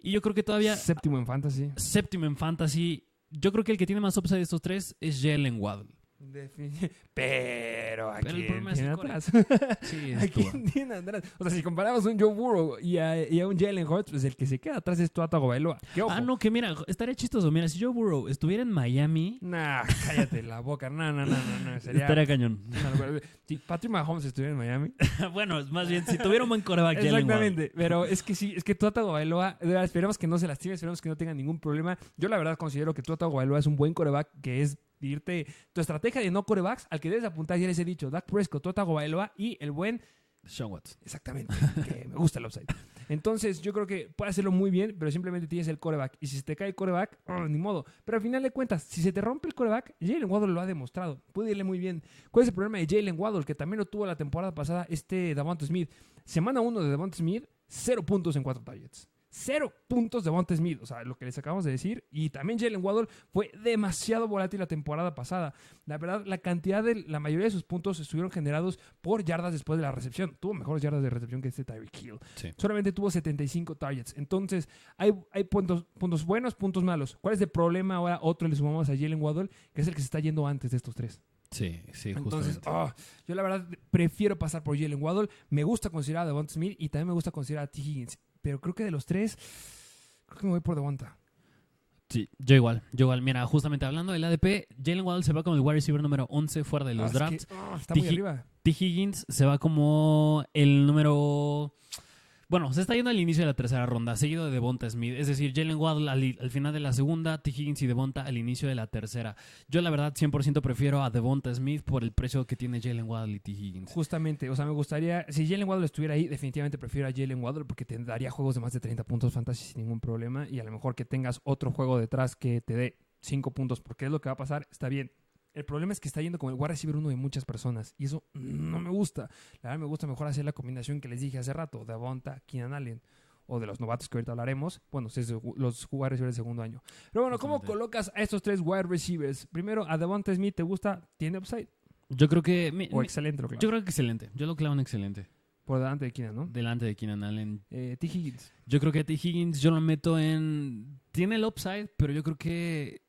Y yo creo que todavía Séptimo en fantasy. séptimo en fantasy. Yo creo que el que tiene más upside de estos tres es Jalen Waddle. Defini- Pero aquí Pero el tiene atrás. Sí, ¿A es Tua. quién tiene atrás? O sea, si comparamos un Joe Burrow y a, y a un Jalen Hurts, pues el que se queda atrás es Tua Tagovailoa. Ah, no, que mira, estaría chistoso. Mira, si Joe Burrow estuviera en Miami, Nah, cállate la boca. No, no, no, no, no. Sería... estaría cañón. Si Patrick Mahomes estuviera en Miami. bueno, más bien, si tuviera un buen coreback. Exactamente. Pero es que sí, es que Tua Tagovailoa, esperemos que no se lastime, esperemos que no tenga ningún problema. Yo la verdad considero que Tua Tagovailoa es un buen coreback, que es irte tu estrategia de no corebacks al que debes apuntar, ya les he dicho, Dak Prescott, Tua Tagovailoa y el buen Sean Watson. Exactamente, que me gusta el upside. Entonces, yo creo que puede hacerlo muy bien, pero simplemente tienes el coreback. Y si se te cae el coreback, oh, ni modo. Pero al final de cuentas, si se te rompe el coreback, Jalen Waddle lo ha demostrado. Puede irle muy bien. ¿Cuál es el problema de Jalen Waddle? Que también lo tuvo la temporada pasada este Davante Smith. Semana 1 de Davante Smith, cero puntos en cuatro targets. Cero puntos de Davante Smith, o sea, lo que les acabamos de decir. Y también Jalen Waddle fue demasiado volátil la temporada pasada. La verdad, la cantidad de la mayoría de sus puntos estuvieron generados por yardas después de la recepción. Tuvo mejores yardas de recepción que este Tyreek Hill. Sí. Solamente tuvo 75 targets. Entonces, hay, hay puntos, puntos buenos, puntos malos. ¿Cuál es el problema ahora? Otro le sumamos a Jalen Waddle, que es el que se está yendo antes de estos tres. Sí, sí, Entonces, justamente. ah, yo la verdad prefiero pasar por Jalen Waddle. Me gusta considerar a Devonta Smith y también me gusta considerar a T. Higgins. Pero creo que de los tres, creo que me voy por Devonta. Sí, yo igual, yo igual. Mira, justamente hablando del ADP, Jalen Waddle se va como el wide receiver número 11 fuera de los Ah, es drafts. que, ah, está muy T. arriba. T. Higgins se va como el número... Bueno, se está yendo al inicio de la tercera ronda, seguido de Devonta Smith. Es decir, Jalen Waddle al, al final de la segunda, T. Higgins y Devonta al inicio de la tercera. Yo la verdad 100% prefiero a Devonta Smith por el precio que tiene Jalen Waddle y T. Higgins. Justamente, o sea, me gustaría, si Jalen Waddle estuviera ahí, definitivamente prefiero a Jalen Waddle porque te daría juegos de más de 30 puntos fantasy sin ningún problema y a lo mejor que tengas otro juego detrás que te dé 5 puntos porque es lo que va a pasar, está bien. El problema es que está yendo como el wide receiver uno de muchas personas y eso no me gusta. La verdad me gusta mejor hacer la combinación que les dije hace rato, de Avonta, Keenan Allen o de los novatos que ahorita hablaremos, bueno, si es de los wide receivers de segundo año. Pero bueno, ¿cómo colocas a estos tres wide receivers? Primero, a Devonta Smith, ¿te gusta? ¿Tiene upside? Yo creo que... mi- O mi- excelente, lo yo creo que excelente. Yo lo clavo en excelente. Por delante de Keenan, ¿no? Delante de Keenan Allen. Eh, T. Higgins. Yo creo que T. Higgins yo lo meto en... Tiene el upside, pero yo creo que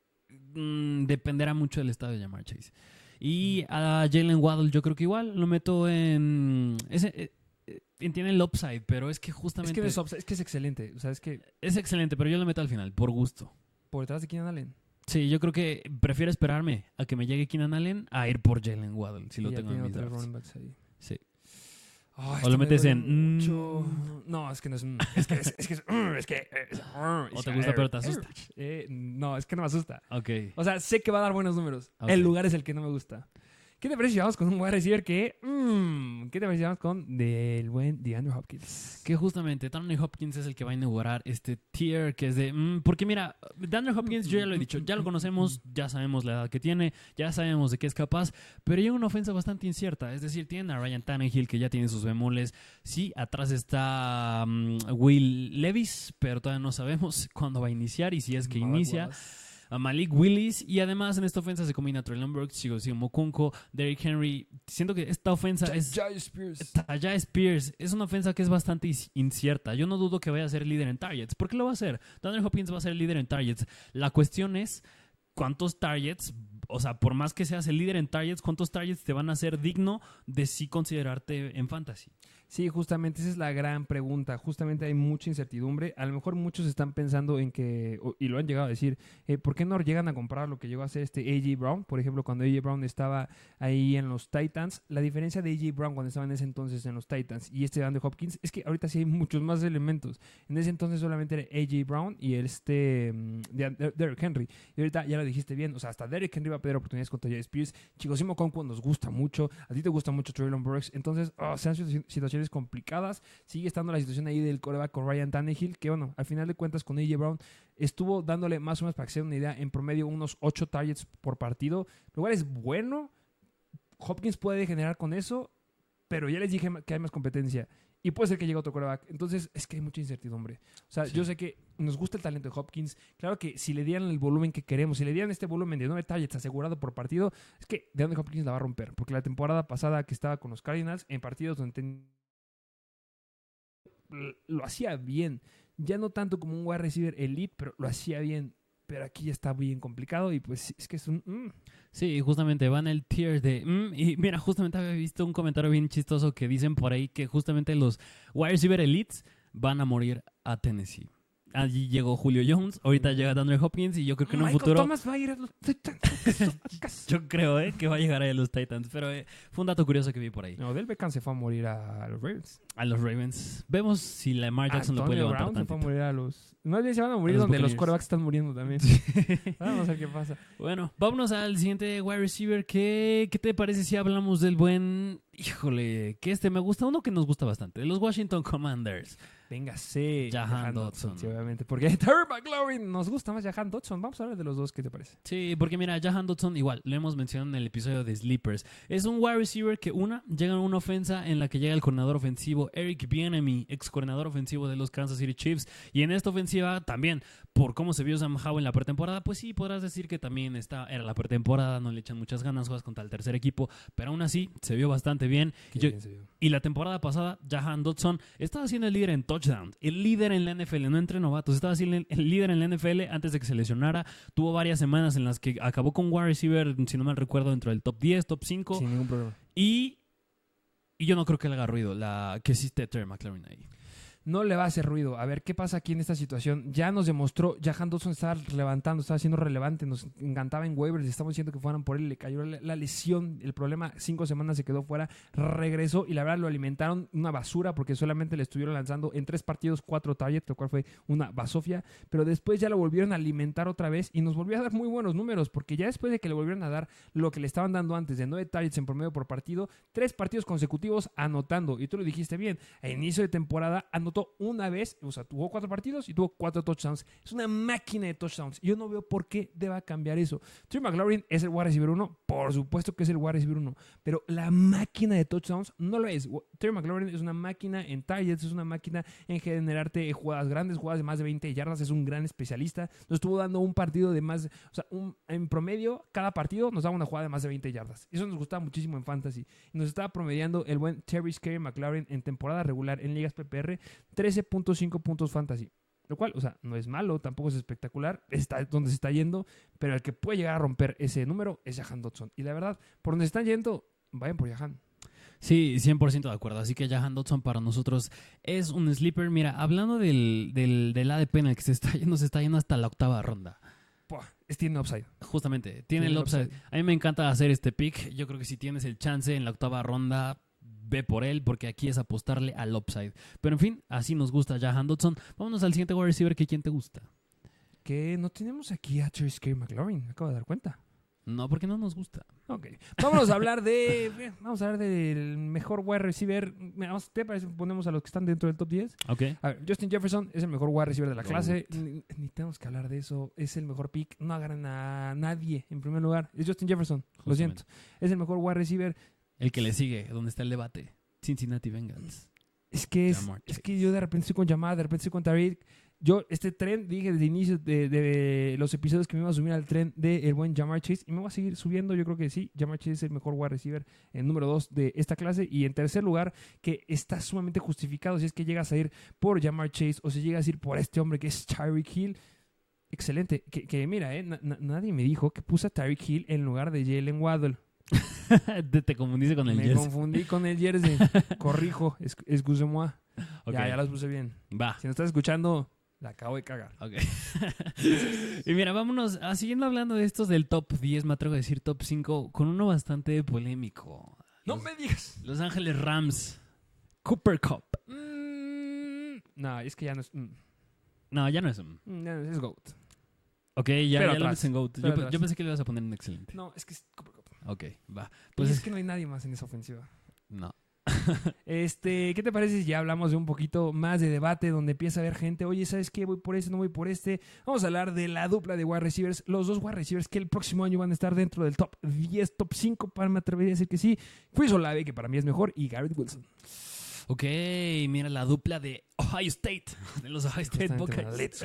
mm, dependerá mucho del estado de Jamar Chase. Y a Jalen Waddle yo creo que igual lo meto en... Ese, eh, eh, tiene el upside, pero es que Es justamente... que, es, upside, es que es excelente. O sea, es que es excelente, pero yo lo meto al final, por gusto. por detrás de Keenan Allen. Sí, yo creo que prefiero esperarme a que me llegue Keenan Allen a ir por Jalen Waddle, si lo y tengo en mis drafts. Sí. Ay, O lo me metes en, mucho. No, es que no es. Es que es, es que es. mm, es que es- mm, ¿O te gusta, pero te asusta? Eh, no, es que no me asusta. Ok. O sea, sé que va a dar buenos números. Ok. El lugar es el que no me gusta. ¿Qué te parece si vamos con un wide receiver que. mm, ¿Qué te parece si vamos con del buen DeAndre Hopkins? Que justamente Tony Hopkins es el que va a inaugurar este tier que es de... mm, porque mira, Daniel Hopkins, yo ya lo he dicho, ya lo conocemos, ya sabemos la edad que tiene, ya sabemos de qué es capaz, pero llega una ofensa bastante incierta. Es decir, tienen a Ryan Tannehill que ya tiene sus bemoles. Sí, atrás está mm, Will Levis, pero todavía no sabemos cuándo va a iniciar y si es que inicia. A Malik Willis y además en esta ofensa se combina Traylon Burks, Chigo Mokunko, Derrick Henry. Siento que esta ofensa Ja- es Jai Spears. Taya Spears es una ofensa que es bastante incierta. Yo no dudo que vaya a ser líder en targets. ¿Por qué lo va a hacer? Daniel Hopkins va a ser líder en targets. La cuestión es cuántos targets, o sea, por más que seas el líder en targets, cuántos targets te van a hacer digno de sí considerarte en fantasy. Sí, justamente esa es la gran pregunta. Justamente hay mucha incertidumbre. A lo mejor muchos están pensando en que, y lo han llegado a decir, eh, ¿por qué no llegan a comprar lo que llegó a hacer este AJ Brown? Por ejemplo, cuando AJ Brown estaba ahí en los Titans, la diferencia de AJ Brown cuando estaba en ese entonces en los Titans y este de Andrew Hopkins es que ahorita sí hay muchos más elementos. En ese entonces solamente era AJ Brown y este mm, de- de- Derrick Henry. Y ahorita ya lo dijiste bien, o sea, hasta Derrick Henry va a pedir oportunidades contra Jay Spears. Chicosimo Conco nos gusta mucho, a ti te gusta mucho Traylon Burks, entonces oh, sean situ- situaciones complicadas. Sigue estando la situación ahí del coreback con Ryan Tannehill, que bueno, al final de cuentas con AJ Brown estuvo dándole más o menos para que se den una idea, en promedio unos 8 targets por partido, lo cual es bueno. Hopkins puede generar con eso, pero ya les dije que hay más competencia. Y puede ser que llegue otro coreback. Entonces, es que hay mucha incertidumbre. O sea, Sí. yo sé que nos gusta el talento de Hopkins. Claro que si le dieran el volumen que queremos, si le dieran este volumen de 9 targets asegurado por partido, es que de Hopkins la va a romper. Porque la temporada pasada que estaba con los Cardinals, en partidos donde ten- lo hacía bien. Ya no tanto como un wide receiver elite, pero lo hacía bien. pero aquí ya está bien complicado y pues es que es un... mm. Sí, justamente van el tier de... mm, y mira, justamente había visto un comentario bien chistoso que dicen por ahí que justamente los wide receiver elites van a morir a Tennessee. Allí llegó Julio Jones, ahorita llega DeAndre Hopkins y yo creo que en un Michael futuro... Thomas va a ir a los Titans. Yo creo eh, que va a llegar ahí a los Titans, pero eh, fue un dato curioso que vi por ahí. No, Del Beckham se fue a morir a los Ravens. A los Ravens. Vemos si Lamar Jackson lo puede levantar Brown se fue a tantito. morir a los... Bien se van a morir A los donde los quarterbacks están muriendo también. Vamos a ver qué pasa. Bueno, vámonos al siguiente wide receiver. ¿Qué, ¿Qué te parece si hablamos del buen... Híjole, que este me gusta, uno que nos gusta bastante, los Washington Commanders. Véngase. Jahan Dodson. Sí, obviamente. Porque Terry McLaurin nos gusta más Jahan Dodson. Vamos a hablar de los dos. ¿Qué te parece? Sí, porque mira, Jahan Dodson igual, lo hemos mencionado en el episodio de Sleepers. Es un wide receiver que una, llega a una ofensa en la que llega el coordinador ofensivo Eric Bieniemy, ex coordinador ofensivo de los Kansas City Chiefs. Y en esta ofensiva también, por cómo se vio Sam Howell en la pretemporada, pues sí, podrás decir que también está, era la pretemporada, no le echan muchas ganas, juegas contra el tercer equipo, pero aún así se vio bastante bien. Qué Yo- bien se vio. y la temporada pasada, Jahan Dodson estaba siendo el líder en touchdowns, el líder en la NFL, no entre novatos, estaba siendo el- el líder en la NFL antes de que se lesionara. Tuvo varias semanas en las que acabó con wide receiver, si no mal recuerdo, dentro del top 10, top 5. Sin ningún problema. Y, y yo no creo que le haga ruido la que existe Terry McLaurin ahí. No le va a hacer ruido. A ver qué pasa aquí en esta situación. Ya nos demostró, Jahan Dodson estaba levantando, estaba siendo relevante, nos encantaba en waivers, estamos diciendo que fueran por él, le cayó la, lesión, el problema, cinco semanas se quedó fuera, regresó y la verdad lo alimentaron una basura porque solamente le estuvieron lanzando en tres partidos cuatro targets, lo cual fue una basofia, pero después ya lo volvieron a alimentar otra vez y nos volvió a dar muy buenos números porque ya después de que le volvieron a dar lo que le estaban dando antes de nueve targets en promedio por partido, tres partidos consecutivos anotando y tú lo dijiste bien, a inicio de temporada anotó una vez, o sea, tuvo cuatro partidos y tuvo cuatro touchdowns. Es una máquina de touchdowns. Yo no veo por qué deba cambiar eso. Trey McLaurin es el wide receiver 1, por supuesto que es el wide receiver 1, pero la máquina de touchdowns no lo es. Trey McLaurin es una máquina en targets, es una máquina en generarte jugadas grandes, jugadas de más de 20 yardas, es un gran especialista. Nos estuvo dando un partido de más, o sea, un- en promedio, cada partido nos daba una jugada de más de 20 yardas. Eso nos gustaba muchísimo en fantasy. Nos estaba promediando el buen Terry Scary McLaurin en temporada regular en ligas PPR 13.5 puntos fantasy. Lo cual, o sea, no es malo, tampoco es espectacular, está donde se está yendo, pero el que puede llegar a romper ese número es Jahan Dodson. Y la verdad, por donde están yendo, vayan por Jahan. Sí, 100% de acuerdo. Así que Jahan Dodson para nosotros es un sleeper. Mira, hablando del, del, del ADP en el que se está yendo, se está yendo hasta la octava ronda. Puah, tiene upside. Justamente, tiene el upside. A mí me encanta hacer este pick. Yo creo que si tienes el chance en la octava ronda, ve por él, porque aquí es apostarle al upside. Pero en fin, así nos gusta Jahan Dodson. Vámonos al siguiente wide receiver que quién te gusta. Que no tenemos aquí a Terry Scary McLaurin, me acabo de dar cuenta. No, porque no nos gusta. Ok. Vámonos a hablar de. Vamos a hablar del mejor wide receiver. ¿Te parece? que Ponemos a los que están dentro del top 10. Ok. A ver, Justin Jefferson es el mejor wide receiver de la clase. Ni, ni tenemos que hablar de eso. Es el mejor pick. No agarran a nadie en primer lugar. Es Justin Jefferson. Lo siento. Es el mejor wide receiver. El que le sigue, donde está el debate. Cincinnati Bengals. Es que es, es que yo de repente estoy con llamada, de repente estoy con Tariq. Yo, este tren, dije desde el inicio de, de los episodios que me iba a subir al tren del el buen Jamar Chase. Y me voy a seguir subiendo. Yo creo que sí. Jamar Chase es el mejor wide receiver en número 2 de esta clase. Y en tercer lugar, que está sumamente justificado si es que llegas a ir por Jamar Chase o si llegas a ir por este hombre que es Tyreek Hill. Excelente. Que, que mira, eh, na- na- nadie me dijo que puse a Tyreek Hill en lugar de Jalen Waddle. te, te confundiste con el me jersey. confundí con el jersey. Corrijo. Ok. Ya, ya las puse bien. Va. Si no estás escuchando, la acabo de cagar. Ok. y mira, vámonos, ah, siguiendo hablando de estos del top 10, me atrevo a decir top 5, con uno bastante polémico. No Los, me digas. Los Ángeles Rams. Cooper Cup. Mm, no, es que ya no es. mm, No, ya no es mm, ya no es, GOAT. Ok, ya, ya lo metes en GOAT. Yo, pensé que le ibas a poner en excelente. No, es que es Cooper Cup. Ok, va. Pues es es que no hay nadie más en esa ofensiva. No. Este, ¿qué te parece si ya hablamos de un poquito más de debate donde empieza a haber gente, oye, ¿sabes qué? Voy por este, no voy por este. Vamos a hablar de la dupla de wide receivers, los dos wide receivers que el próximo año van a estar dentro del top 10, top 5, para me atrevería a decir que sí. Chris Olave, que para mí es mejor, y Garrett Wilson. Ok, mira la dupla de Ohio State. De los Ohio State Buckeyes.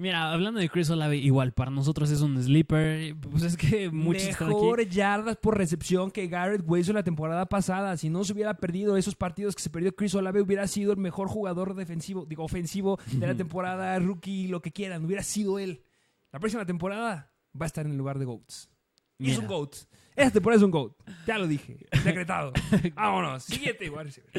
Mira, hablando de Chris Olave, igual, para nosotros es un sleeper. Pues es que muchos están aquí. Mejor yardas por recepción que Garrett Wilson la temporada pasada. Si no se hubiera perdido esos partidos que se perdió Chris Olave, hubiera sido el mejor jugador defensivo, digo, ofensivo de la temporada, rookie, lo que quieran. Hubiera sido él. la próxima temporada va a estar en el lugar de GOATs. Y es Mira. un GOAT. Esta temporada es un GOAT. Ya lo dije. Decretado. Vámonos. Siguiente receiver.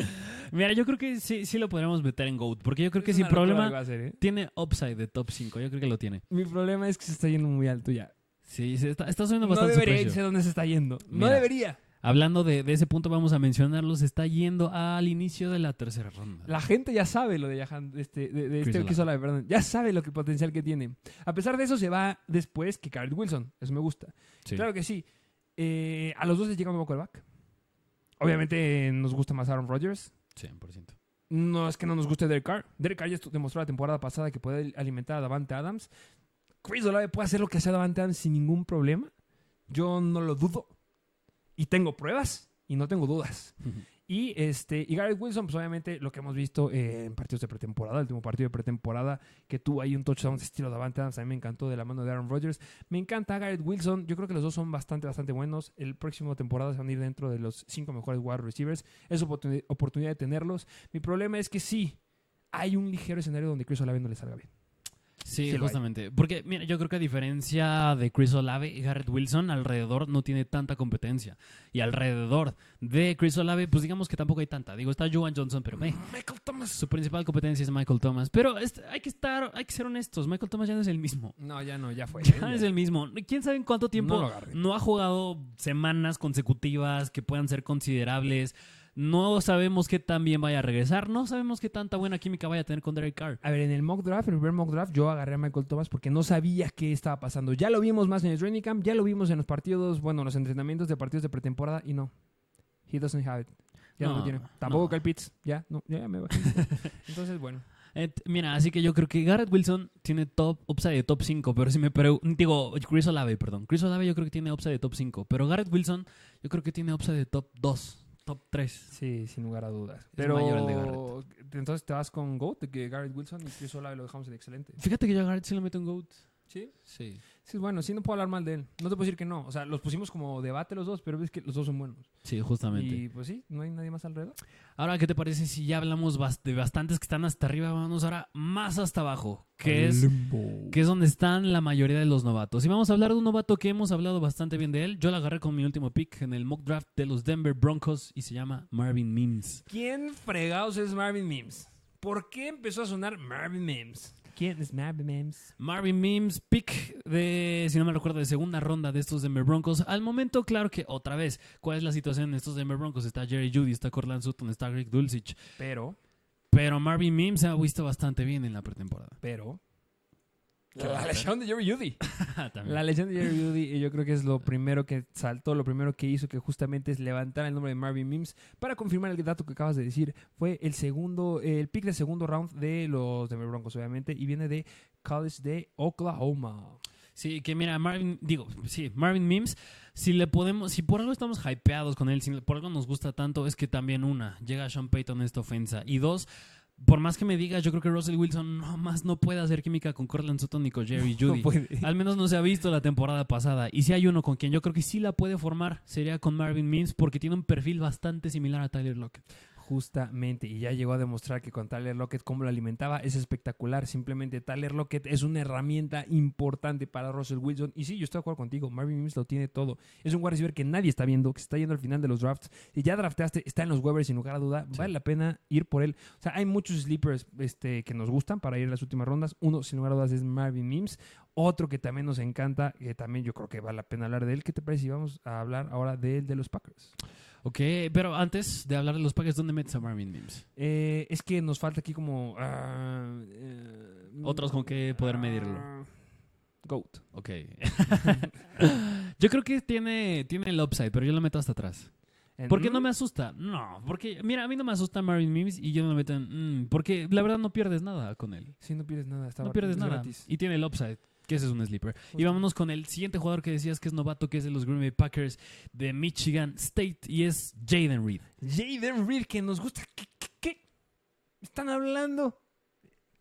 Mira, yo creo que sí, sí lo podríamos meter en GOAT, porque yo creo que Es sin que problema hacer, ¿eh? tiene upside de top 5. Yo creo que lo tiene. Mi problema es que se está yendo muy alto ya. Sí, se está, está subiendo No bastante su debería irse donde se está yendo. No Mira. debería. Hablando de, de ese punto, vamos a mencionarlo. Se está yendo al inicio de la tercera ronda. La gente ya sabe lo de Jahan, este, de, de este perdón. Ya sabe lo que potencial que tiene. A pesar de eso, se va después que Garrett Wilson. Eso me gusta. Sí. Claro que sí. Eh, a los dos les llega un nuevo quarterback. Obviamente eh, nos gusta más Aaron Rodgers. 100%. No es que no nos guste Derek Carr. Derek Carr ya demostró la temporada pasada que puede alimentar a Davante Adams. Chris Olave puede hacer lo que sea Davante Adams sin ningún problema. Yo no lo dudo. Y tengo pruebas y no tengo dudas. Y este y Garrett Wilson, pues obviamente lo que hemos visto eh, en partidos de pretemporada, el último partido de pretemporada, que tuvo ahí un touchdown de estilo Davante Adams, a mí me encantó de la mano de Aaron Rodgers. Me encanta Garrett Wilson, yo creo que los dos son bastante, bastante buenos. El próximo temporada se van a ir dentro de los cinco mejores wide receivers. Es oportuni- oportunidad de tenerlos. Mi problema es que sí, hay un ligero escenario donde Chris Olave no le salga bien. Sí, justamente. Porque, mira, yo creo que a diferencia de Chris Olave y Garrett Wilson, alrededor no tiene tanta competencia. Y alrededor de Chris Olave, pues digamos que tampoco hay tanta. Digo, está Joan Johnson, pero Michael Thomas. su principal competencia es Michael Thomas. Pero es- hay que estar, hay que ser honestos. Michael Thomas ya no es el mismo. No, ya no, ya fue. Ya Ya. es el mismo. ¿Quién sabe en cuánto tiempo No no ha jugado semanas consecutivas que puedan ser considerables? No sabemos qué tan bien vaya a regresar. No sabemos qué tanta buena química vaya a tener con Derek Carr. A ver, en el mock draft, el primer mock draft, yo agarré a Michael Thomas porque no sabía qué estaba pasando. Ya lo vimos más en el training camp, ya lo vimos en los partidos, bueno, los entrenamientos de partidos de pretemporada y no. He doesn't have it. Ya no, No, lo tiene. Tampoco no. Kyle Pitts. Ya, no, ya me bajé. Entonces, bueno. Mira, así que yo creo que Garrett Wilson tiene top upside de top 5, pero si me pregunto, digo, Chris Olave, perdón. Chris Olave yo creo que tiene upside de top 5, pero Garrett Wilson yo creo que tiene upside de top 2, top 3. Sí, sin lugar a dudas. Es Pero mayor el de Garrett. entonces te vas con GOAT, de que Garrett Wilson y Chris Olave lo dejamos en excelente. Fíjate que yo a Garrett sí lo meto en GOAT. Sí. Sí. Sí, bueno, sí no puedo hablar mal de él. No te puedo decir que no. O sea, los pusimos como debate los dos, pero ves que los dos son buenos. Sí, justamente. Y pues sí, no hay nadie más alrededor. Ahora, ¿qué te parece si ya hablamos de bastantes que están hasta arriba? Vamos ahora más hasta abajo, que es, que es donde están la mayoría de los novatos. Y vamos a hablar de un novato que hemos hablado bastante bien de él. Yo lo agarré con mi último pick en el mock draft de los Denver Broncos y se llama Marvin Mims. ¿Quién fregados es Marvin Mims? ¿Por qué empezó a sonar Marvin Mims? ¿Quién es Marvin Mims? Marvin Mims, pick de, si no me recuerdo, de segunda ronda de estos Denver Broncos. Al momento, claro que otra vez, ¿cuál es la situación en estos Denver Broncos? Está Jerry Judy, está Cortland Sutton, está Greg Dulcich. Pero, Pero Marvin Mims se ha visto bastante bien en la pretemporada. pero. ¿Qué va La lesión de Jerry Judy. La lesión de Jerry Judy, y yo creo que es lo primero que saltó, lo primero que hizo, que justamente es levantar el nombre de Marvin Mims. Para confirmar el dato que acabas de decir, fue el segundo, el pick de segundo round de los Denver Broncos, obviamente, y viene de College de Oklahoma. Sí, que mira, Marvin, digo, sí, Marvin Mims, si le podemos, si por algo estamos hypeados con él, si por algo nos gusta tanto, es que también una, llega Sean Payton en esta ofensa, y dos, por más que me digas, yo creo que Russell Wilson no más no puede hacer química con Cortland Sutton ni con Jerry No Judy. puede. Al menos no se ha visto la temporada pasada. Y si hay uno con quien yo creo que sí la puede formar, sería con Marvin Mims, porque tiene un perfil bastante similar a Tyler Lockett. Justamente, y ya llegó a demostrar que con Tyler Lockett cómo lo alimentaba es espectacular. Simplemente Tyler Lockett es una herramienta importante para Russell Wilson. Y sí, yo estoy de acuerdo contigo, Marvin Mims lo tiene todo. Es un wide receiver que nadie está viendo, que se está yendo al final de los drafts. Si ya drafteaste, está en los waivers sin lugar a duda, Sí. vale la pena ir por él. O sea, hay muchos sleepers este, que nos gustan para ir a las últimas rondas. Uno, sin lugar a dudas, es Marvin Mims. Otro que también nos encanta, que también yo creo que vale la pena hablar de él. ¿Qué te parece si vamos a hablar ahora de él de los Packers? Ok, pero antes de hablar de los Packers, ¿dónde metes a Marvin Mims? Eh, es que nos falta aquí como... ah, eh, Otros con qué poder medirlo. ah, Goat. Ok. yo creo que tiene, tiene el upside, pero yo lo meto hasta atrás. En- ¿Por qué no me asusta? No, porque, mira, a mí no me asusta Marvin Mims y yo no lo meto en... mm, porque la verdad no pierdes nada con él. Sí, no pierdes nada. está No bar- pierdes es nada. gratis. Y tiene el upside, que ese es un sleeper. Y vámonos con el siguiente jugador que decías que es novato, que es de los Green Bay Packers de Michigan State, y es Jaden Reed. Jaden Reed, que nos gusta. ¿Qué, qué, qué? Están hablando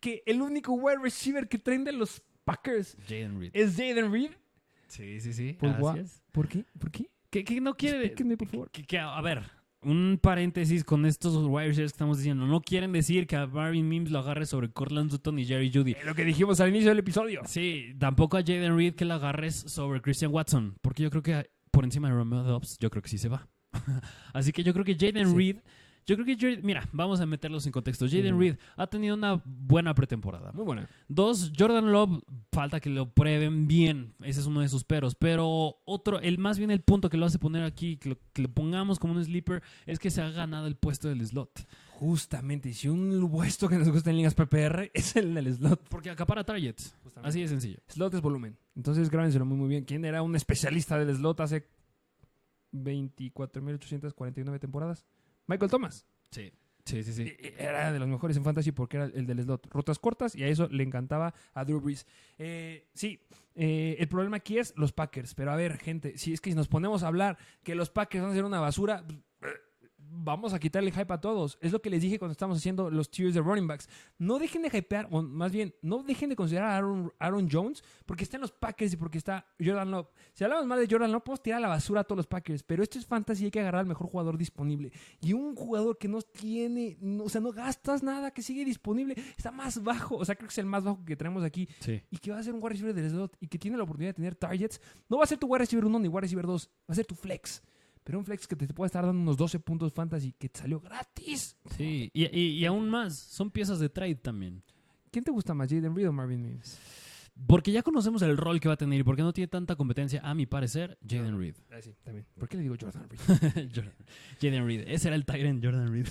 que el único wide receiver que traen de los Packers Jaden Reed. es Jaden Reed. Sí, sí, sí. Pues. ¿Por qué? ¿Por qué? Que, que no quiere... Explíquenme, por favor. que- que, a ver, un paréntesis con estos receivers que estamos diciendo. No quieren decir que a Marvin Mims lo agarre sobre Cortland Sutton y Jerry Judy. Lo que dijimos al inicio del episodio. Sí, tampoco a Jaden Reed que lo agarres sobre Christian Watson. Porque yo creo que por encima de Romeo Dobbs, yo creo que sí se va. Así que yo creo que Jaden Sí. Reed. Yo creo que, Jaden- mira, vamos a meterlos en contexto. Jaden. Reed ha tenido una buena pretemporada. Muy buena. Dos, Jordan Love, falta que lo prueben bien. Ese es uno de sus peros. Pero otro, el más bien el punto que lo hace poner aquí, que lo, que lo pongamos como un sleeper, es que se ha ganado el puesto del slot. Justamente, y si un puesto que nos gusta en ligas PPR es el del slot. Porque acapara targets. Así de sencillo. Slot es volumen. Entonces grábenselo muy muy bien. ¿Quién era un especialista del slot hace 24.849 temporadas? Michael Thomas. Sí. Sí, sí, sí. Era de los mejores en fantasy porque era el del slot. Rutas cortas y a eso le encantaba a Drew Brees. Eh, sí, eh, el problema aquí es los Packers. Pero a ver, gente, si es que si nos ponemos a hablar que los Packers van a ser una basura, vamos a quitarle hype a todos. Es lo que les dije cuando estábamos haciendo los tiers de running backs. No dejen de hypear, o más bien, no dejen de considerar a Aaron, Aaron Jones porque está en los Packers y porque está Jordan Love. Si hablamos mal de Jordan Love, podemos tirar a la basura a todos los Packers. Pero esto es fantasy y hay que agarrar al mejor jugador disponible. Y un jugador que no tiene, no- o sea, no gastas nada, que sigue disponible, está más bajo. O sea, creo que es el más bajo que tenemos aquí. Sí. Y que va a ser un wide receiver del slot y que tiene la oportunidad de tener targets. No va a ser tu wide receiver 1 ni wide receiver 2, va a ser tu flex. Pero un flex que te puede estar dando unos 12 puntos fantasy que te salió gratis. Sí. Y, y- y aún más, son piezas de trade también. ¿Quién te gusta más, Jaden Reed o Marvin Mims? Porque ya conocemos el rol que va a tener y porque no tiene tanta competencia, a mi parecer, Jaden Reed. Ah, sí, también. ¿Por qué le digo Jordan Reed? Jordan- Jaden Reed. Ese era el Tyrant Jordan Reed.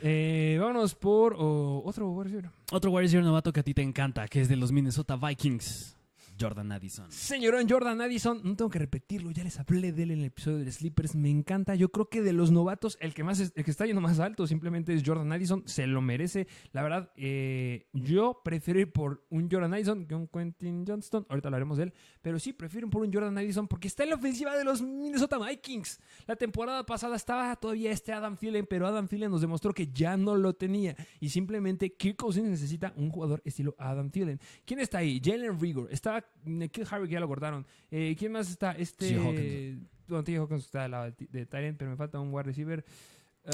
eh, vámonos por oh, otro receiver. Otro receiver novato que a ti te encanta, que es de los Minnesota Vikings. Jordan Addison. Señorón Jordan Addison, no tengo que repetirlo, ya les hablé de él en el episodio de Sleepers, me encanta. Yo creo que de los novatos, el que más el que está yendo más alto simplemente es Jordan Addison, se lo merece. La verdad, eh, yo prefiero ir por un Jordan Addison que un Quentin Johnston. Ahorita hablaremos de él, pero sí prefiero ir por un Jordan Addison porque está en la ofensiva de los Minnesota Vikings. La temporada pasada estaba todavía este Adam Thielen, pero Adam Thielen nos demostró que ya no lo tenía y simplemente Kirk Cousins necesita un jugador estilo Adam Thielen. ¿Quién está ahí? Jalen Rigor. Está Nikhil Harry, que ya lo cortaron. Eh, ¿Quién más está? Este. T.J. Hawkins. Bueno, T.J. Hawkins está al lado de, Tyrant, pero me falta un wide receiver.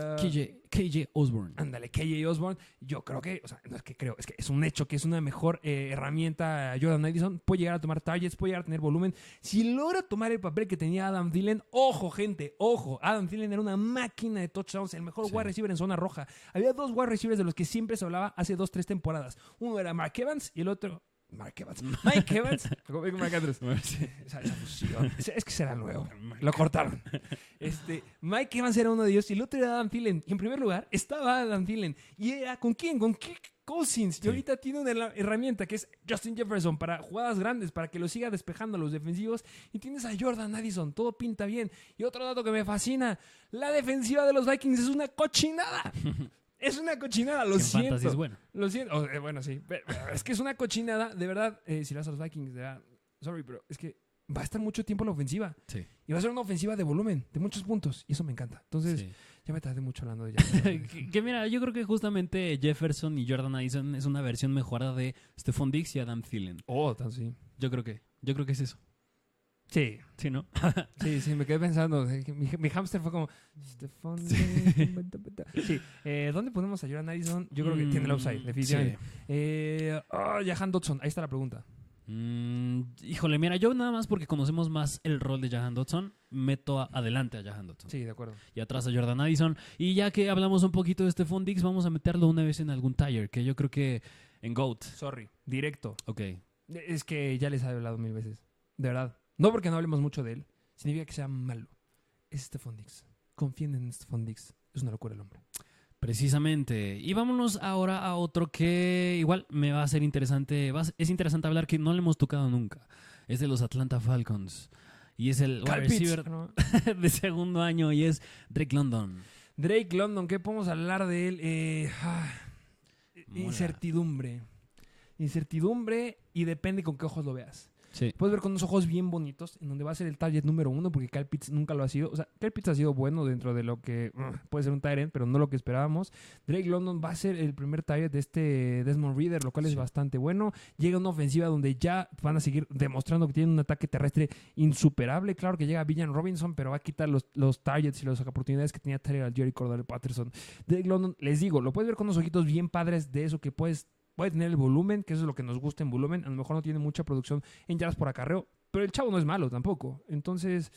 Ah, KJ, KJ Osborne. Ándale, KJ Osborne. Yo creo que, o sea, no es que creo, es que es un hecho que es una mejor eh, herramienta. Jordan Addison puede llegar a tomar targets, puede llegar a tener volumen. Si logra tomar el papel que tenía Adam Thielen, ojo, gente, ojo. Adam Thielen era una máquina de touchdowns, el mejor Sí. wide receiver en zona roja. Había dos wide receivers de los que siempre se hablaba hace dos, tres temporadas. Uno era Mark Evans y el otro. Mark Evans. Mike Evans. Mark Andrews. Esa, esa fusión. Es, es que será nuevo. Lo cortaron. Este, Mike Evans era uno de ellos y el otro era Adam Thielen. Y en primer lugar estaba Adam Thielen. ¿Y era con quién? Con Kirk Cousins. Y ahorita tiene una herra- herramienta que es Justin Jefferson para jugadas grandes, para que lo siga despejando a los defensivos. Y tienes a Jordan Addison. Todo pinta bien. Y otro dato que me fascina. La defensiva de los Vikings es una cochinada. Es una cochinada, lo En siento. es bueno. Lo siento. O, eh, bueno, sí. Pero, es que es una cochinada. De verdad, eh, si a los Vikings, de verdad, sorry, pero es que va a estar mucho tiempo en la ofensiva. Sí. Y va a ser una ofensiva de volumen, de muchos puntos. Y eso me encanta. Entonces, sí. ya me tardé mucho hablando de ella. que, que mira, yo creo que justamente Jefferson y Jordan Addison es una versión mejorada de Stephon Diggs y Adam Thielen. oh, tan sí. Yo creo que, yo creo que es eso. Sí, Sí, ¿no? sí, sí, me quedé pensando. Mi, mi hámster fue como. Sí, eh, ¿dónde ponemos a Jordan Addison? Yo creo que tiene el upside, Mm, definitivamente. sí. Eh, ah, Jahan Dodson, ahí está la pregunta. Mm, híjole, mira, yo nada más porque conocemos más el rol de Jahan Dodson, meto a- adelante a Jahan Dodson. Sí, de acuerdo. Y atrás a Jordan Addison. Y ya que hablamos un poquito de Stephon Diggs, vamos a meterlo una vez en algún tire, que yo creo que en GOAT. Sorry, directo. Ok. Es que ya les he hablado mil veces. De verdad. No porque no hablemos mucho de él. Significa que sea malo. Es Stephon Diggs. Confíen en Stephon Diggs. Es una locura el hombre. Precisamente. Y vámonos ahora a otro que igual me va a ser interesante. va a ser- es interesante hablar que no le hemos tocado nunca. Es de los Atlanta Falcons. Y es el wide receiver No. de segundo año y es Drake London. Drake London, ¿qué podemos hablar de él? Eh, ah, incertidumbre. Incertidumbre y depende con qué ojos lo veas. Sí. Puedes ver con unos ojos bien bonitos, en donde va a ser el target número uno, porque Kyle Pitts nunca lo ha sido. O sea, Kyle Pitts ha sido bueno dentro de lo que uh, puede ser un Tyrant, pero no lo que esperábamos. Drake London va a ser el primer target de este Desmond Reader, lo cual es bastante bueno. Llega una ofensiva donde ya van a seguir demostrando que tienen un ataque terrestre insuperable. Claro que llega Villan Robinson, pero va a quitar los, los targets y las oportunidades que tenía Tyler Jerry Cordell Patterson. Drake London, les digo, lo puedes ver con unos ojitos bien padres de eso que puedes puede tener el volumen, que eso es lo que nos gusta en volumen. A lo mejor no tiene mucha producción en yardas por acarreo, pero el chavo no es malo tampoco. Entonces,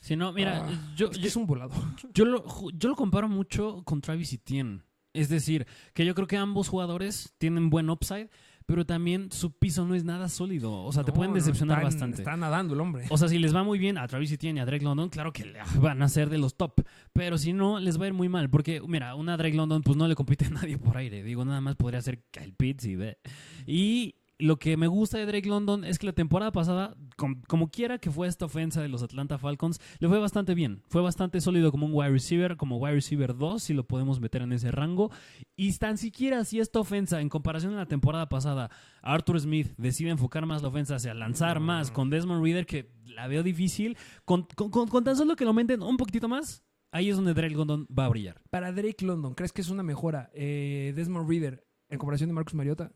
Si no, mira, ah, yo, es, que yo, es un volado. yo lo, yo lo comparo mucho con Travis Etienne. Es decir, que yo creo que ambos jugadores tienen buen upside, pero también su piso no es nada sólido. O sea, te No, pueden no, decepcionar está- bastante. Está nadando el hombre. O sea, si les va muy bien a Travis Etienne y a Drake London, claro que van a ser de los top. Pero si no, les va a ir muy mal. Porque, mira, una Drake London, pues no le compite a nadie por aire. Digo, nada más podría ser Kyle Pitts y ve. Y lo que me gusta de Drake London es que la temporada pasada, com- como quiera que fue esta ofensa de los Atlanta Falcons, le fue bastante bien. Fue bastante sólido como un wide receiver, como wide receiver 2, si lo podemos meter en ese rango. Y tan siquiera si esta ofensa, en comparación a la temporada pasada, Arthur Smith decide enfocar más la ofensa hacia lanzar más con Desmond Reader, que la veo difícil, con, con- con- con tan solo que lo aumenten un poquitito más, ahí es donde Drake London va a brillar. Para Drake London, ¿crees que es una mejora eh, Desmond Reader en comparación de Marcus Mariota?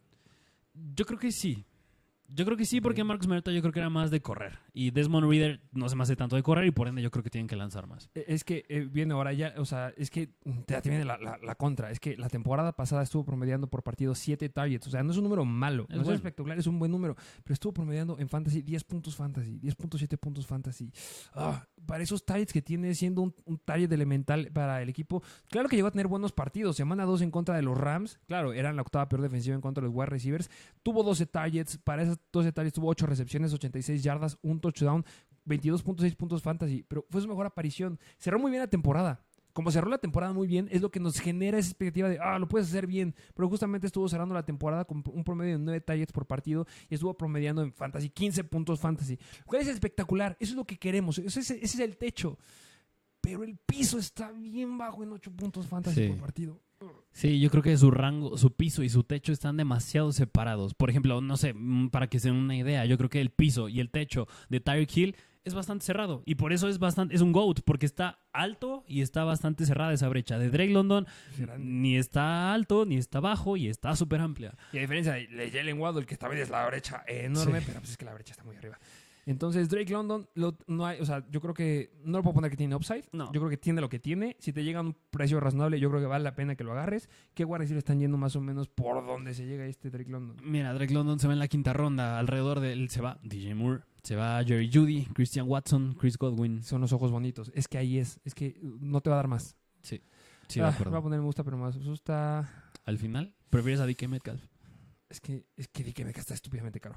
Yo creo que sí. Yo creo que sí, porque Ok. Marcus Mariota yo creo que era más de correr. Y Desmond Reader no se me hace tanto de correr y por ende yo creo que tienen que lanzar más. Eh, Es que eh, viene ahora ya, o sea, es que te, te viene la, la- la contra. Es que la temporada pasada estuvo promediando por partido 7 targets. O sea, no es un número malo, Es no es bueno. espectacular, es un buen número. Pero estuvo promediando en fantasy 10 puntos fantasy, 10.7 puntos fantasy. Ah, para esos targets que tiene siendo un, un target elemental para el equipo. Claro que llegó a tener buenos partidos. Semana 2 en contra de los Rams. Claro, eran la octava peor defensiva en contra de los wide receivers. Tuvo 12 targets. Para esos 12 targets tuvo 8 recepciones, 86 yardas, un touchdown, 22.6 puntos fantasy. Pero fue su mejor aparición. Cerró muy bien la temporada. Como cerró la temporada muy bien, es lo que nos genera esa expectativa de, ah, lo puedes hacer bien. Pero justamente estuvo cerrando la temporada con un promedio de 9 targets por partido y estuvo promediando en fantasy 15 puntos fantasy. Lo cual es espectacular. Eso es lo que queremos. Ese, es- ese es el techo. Pero el piso está bien bajo en 8 puntos fantasy Sí. por partido. Sí, yo creo que su rango, su piso y su techo están demasiado separados. Por ejemplo, no sé, mm, para que se den una idea, yo creo que el piso y el techo de Tyreek Hill es bastante cerrado. Y por eso es bastante, es un GOAT, porque está alto y está bastante cerrada esa brecha. De Drake London ni está alto, ni está bajo y está súper amplia. Y a diferencia de de Jalen Waddle, que también es la brecha enorme, Sí. pero pues es que la brecha está muy arriba. Entonces, Drake London, lo- no hay, o sea, yo creo que no lo puedo poner que tiene upside. No. Yo creo que tiene lo que tiene. Si te llega a un precio razonable, yo creo que vale la pena que lo agarres. ¿Qué guardias están yendo más o menos por donde se llega este Drake London? Mira, Drake London se va en la quinta ronda. Alrededor de él se va DJ Moore, se va Jerry Judy, Christian Watson, Chris Godwin. Son los ojos bonitos. Es que ahí es. Es que uh, no te va a dar más. Sí, de Ah, acuerdo. voy a poner me gusta, pero más asusta. Al final, ¿prefieres a DK Metcalf? Es que, es que di que me está estúpidamente caro.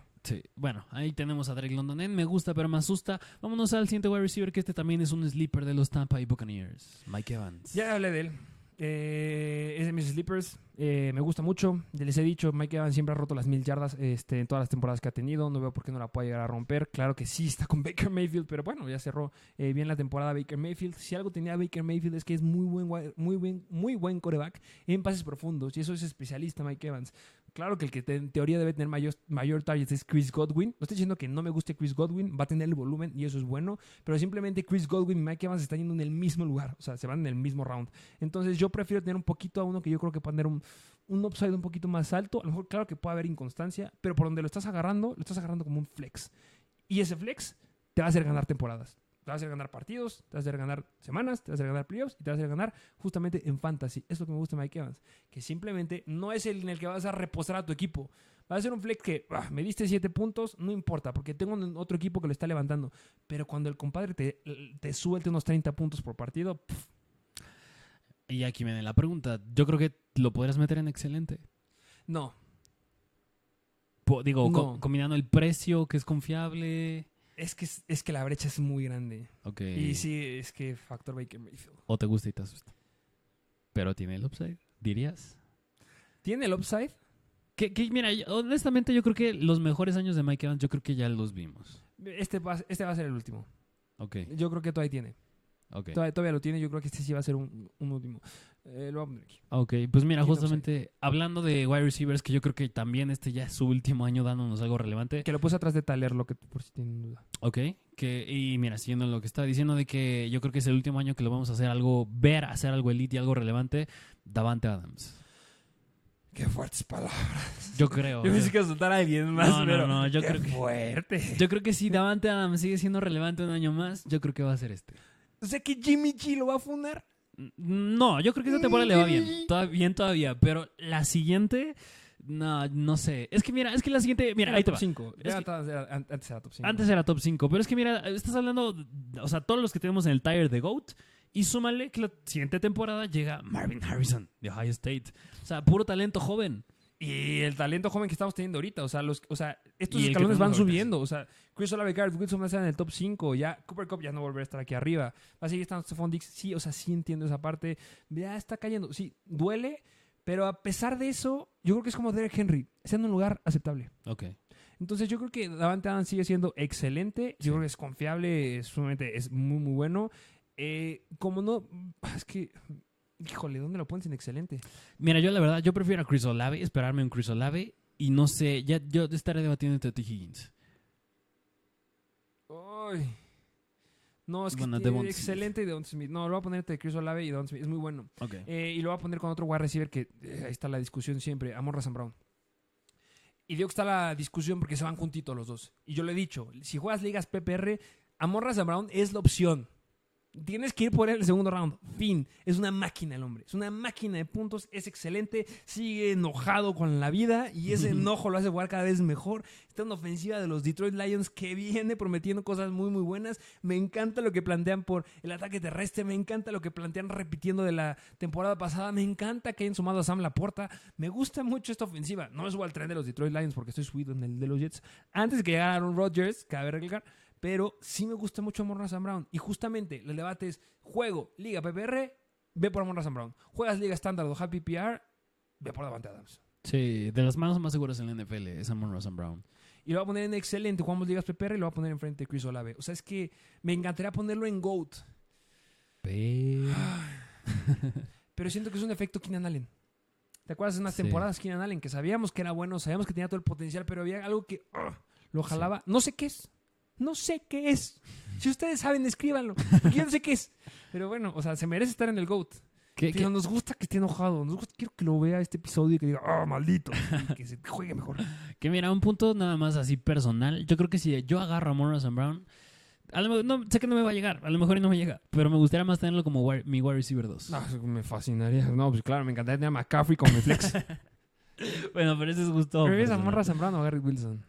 Bueno, ahí tenemos a Drake London Me Gusta, pero me asusta. Vámonos al siguiente wide receiver, que este también es un sleeper de los Tampa Bay Buccaneers. Mike Evans. Ya hablé de él. Eh, es de mis sleepers. Eh, me gusta mucho. Les he dicho, Mike Evans siempre ha roto las mil yardas este, en todas las temporadas que ha tenido. No veo por qué no la pueda llegar a romper. Claro que sí está con Baker Mayfield, pero bueno, ya cerró eh, bien la temporada Baker Mayfield. Si algo tenía Baker Mayfield es que es muy buen, muy buen, muy buen coreback en pases profundos. Y eso es especialista Mike Evans. Claro que el que en teoría debe tener mayor, mayor targets es Chris Godwin. No estoy diciendo que no me guste Chris Godwin, va a tener el volumen y eso es bueno, pero simplemente Chris Godwin y Mike Evans están yendo en el mismo lugar, o sea, se van en el mismo round. Entonces yo prefiero tener un poquito a uno que yo creo que puede tener un, un upside un poquito más alto. A lo mejor, claro que puede haber inconstancia, pero por donde lo estás agarrando, lo estás agarrando como un flex. Y ese flex te va a hacer ganar temporadas. Te va a hacer ganar partidos, te va a hacer ganar semanas, te va a hacer ganar playoffs y te va a hacer ganar justamente en fantasy. Es lo que me gusta de Mike Evans. Que simplemente no es el en el que vas a reposar a tu equipo. Va a ser un flex que ah, me diste 7 puntos, no importa, porque tengo otro equipo que lo está levantando. Pero cuando el compadre te, te suelte unos 30 puntos por partido, pff, Y aquí viene la pregunta. Yo creo que lo podrías meter en excelente. no. Po- digo, co- combinando el precio, que es confiable. Es que, es, que la brecha es muy grande. Ok. Y sí, es que factor Baker Mayfield. O te gusta y te asusta. Pero tiene el upside, dirías. ¿Tiene el upside? Que, que, mira, honestamente yo creo que los mejores años de Mike Evans yo creo que ya los vimos. Este va, este va a ser el último. Ok, Yo creo que todavía tiene. Todavía, todavía lo tiene. Yo creo que este sí va a ser un, un último. Eh, lo voy a poner aquí. Ok, pues mira, justamente hablando de wide receivers, que yo creo que también este ya es su último año dándonos algo relevante. Que lo puse atrás de Taler, lo que por si tienen duda. Ok, que, y mira, siguiendo lo que está diciendo de que yo creo que es el último año que lo vamos a hacer algo, ver, hacer algo elite y algo relevante, Davante Adams. Qué fuertes palabras. Yo creo. Yo pensé que soltar a alguien más, No, no, pero no, yo qué creo que- fuerte. Yo creo que si Davante Adams sigue siendo relevante un año más, yo creo que va a ser este. O sea que Jimmy G lo va a fundar. No, yo creo que esta temporada le va bien. Toda- bien todavía. Pero la siguiente, no, no sé. Es que mira, es que la siguiente, mira, Era ahí te top va. 5. Es que- antes era top 5. Antes era top 5, pero es que mira, estás hablando, o sea, todos los que tenemos en el tire de GOAT, y súmale que la siguiente temporada llega Marvin Harrison de Ohio State. O sea, puro talento joven. Y el talento joven que estamos teniendo ahorita. O sea, los, o sea estos Y escalones van ahorita, subiendo. O sea, Chris Olave, Garrett Wilson va a estar en el top 5. Ya Cooper Cup ya no volverá a estar aquí arriba. Va a seguir estando Stephon Diggs. Sí, o sea, sí entiendo esa parte. Ya está cayendo. Sí, duele. Pero a pesar de eso, yo creo que es como Derek Henry. Está en un lugar aceptable. Ok. Entonces yo creo que Davante Adams sigue siendo excelente. Sí. Yo creo que es confiable, es sumamente, es muy, muy bueno. Eh, como no, es que, híjole, ¿dónde lo pones en excelente? Mira, yo la verdad, yo prefiero a Chris Olave, esperarme un Chris Olave, y no sé, ya yo estaré debatiendo entre T. Higgins. Ay. No, es que Bueno, es Devon excelente y Devon Smith. No, lo voy a poner entre Chris Olave y Devon Smith. Es muy bueno. Eh, y lo voy a poner con otro wide receiver que eh, ahí está la discusión siempre, Amon Razan Brown. Y digo que está la discusión porque se van juntitos los dos. Y yo le he dicho, si juegas ligas PPR, Amon Razan Brown es la opción. Tienes que ir por él el segundo round. Fin. Es una máquina el hombre. Es una máquina de puntos. Es excelente. Sigue enojado con la vida. Y ese enojo lo hace jugar cada vez mejor. Está en una ofensiva de los Detroit Lions que viene prometiendo cosas muy, muy buenas. Me encanta lo que plantean por el ataque terrestre. Me encanta lo que plantean repitiendo de la temporada pasada. Me encanta que hayan sumado a Sam Laporta. Me gusta mucho esta ofensiva. No es al tren de los Detroit Lions porque estoy subido en el de los Jets. Antes de que llegara Aaron Rodgers, cabe recalcar. Pero sí me gusta mucho Amon Razan Brown. Y justamente el debate es: juego Liga PPR, ve por Amon Razan Brown. Juegas Liga Estándar o Happy PR, ve por Davante Adams. Sí, de las manos más seguras en la NFL es Amon Rosen Brown. Y lo voy a poner en excelente. Jugamos Ligas PPR y lo voy a poner enfrente de Chris Olave. O sea, es que me encantaría ponerlo en GOAT. Pero... Pero siento que es un efecto Keenan Allen. ¿Te acuerdas de unas Sí. temporadas Keenan Allen que sabíamos que era bueno, sabíamos que tenía todo el potencial, pero había algo que ugh, lo jalaba? No sé qué es. No sé qué es. Si ustedes saben, escríbanlo. Porque yo no sé qué es. Pero bueno, o sea, se merece estar en el GOAT. ¿Qué, Pero nos gusta que esté enojado. Nos gusta, quiero que lo vea este episodio y que diga, ah, maldito. Y que se juegue mejor. Que mira, un punto nada más así personal. Yo creo que si yo agarro a Morrison Brown, a lo mejor- no, sé que no me va a llegar, a lo mejor no me llega, pero me gustaría más tenerlo como mi wide receiver 2. No, me fascinaría. No, pues claro, me encantaría tener a McCaffrey como mi flex. Bueno, pero ese es justo. ¿Prefieres a personal. Monra Zambrano o a Garrett Wilson?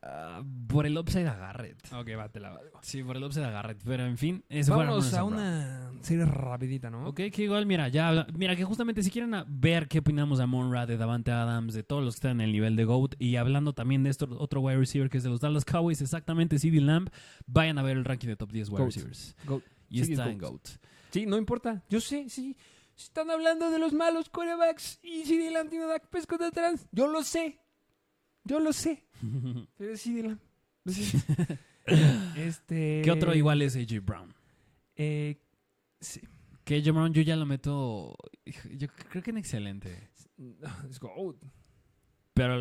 Ah, por el upside a Garrett. Ok, va, te la valgo. Sí, por el upside a Garrett. Pero en fin, fue Vámonos a una serie rapidita, ¿no? Ok, que igual, mira, ya mira, que justamente si quieren ver qué opinamos de Monra, de Davante Adams, de todos los que están en el nivel de GOAT, y hablando también de esto, otro wide receiver que es de los Dallas Cowboys, exactamente CD Lamb, vayan a ver el ranking de top 10 wide Goat. receivers. Goat. Y Sí, está en GOAT. Sí, no importa. Yo sé, sí. Están hablando de los malos quarterbacks y si Dylan tiene Dak Prescott atrás. Yo lo sé. Yo lo sé. Pero sí, Dylan. Este... ¿Qué otro igual es AJ Brown? Eh, sí. Que AJ Brown yo ya lo meto, yo creo que en excelente. Es GOAT. Pero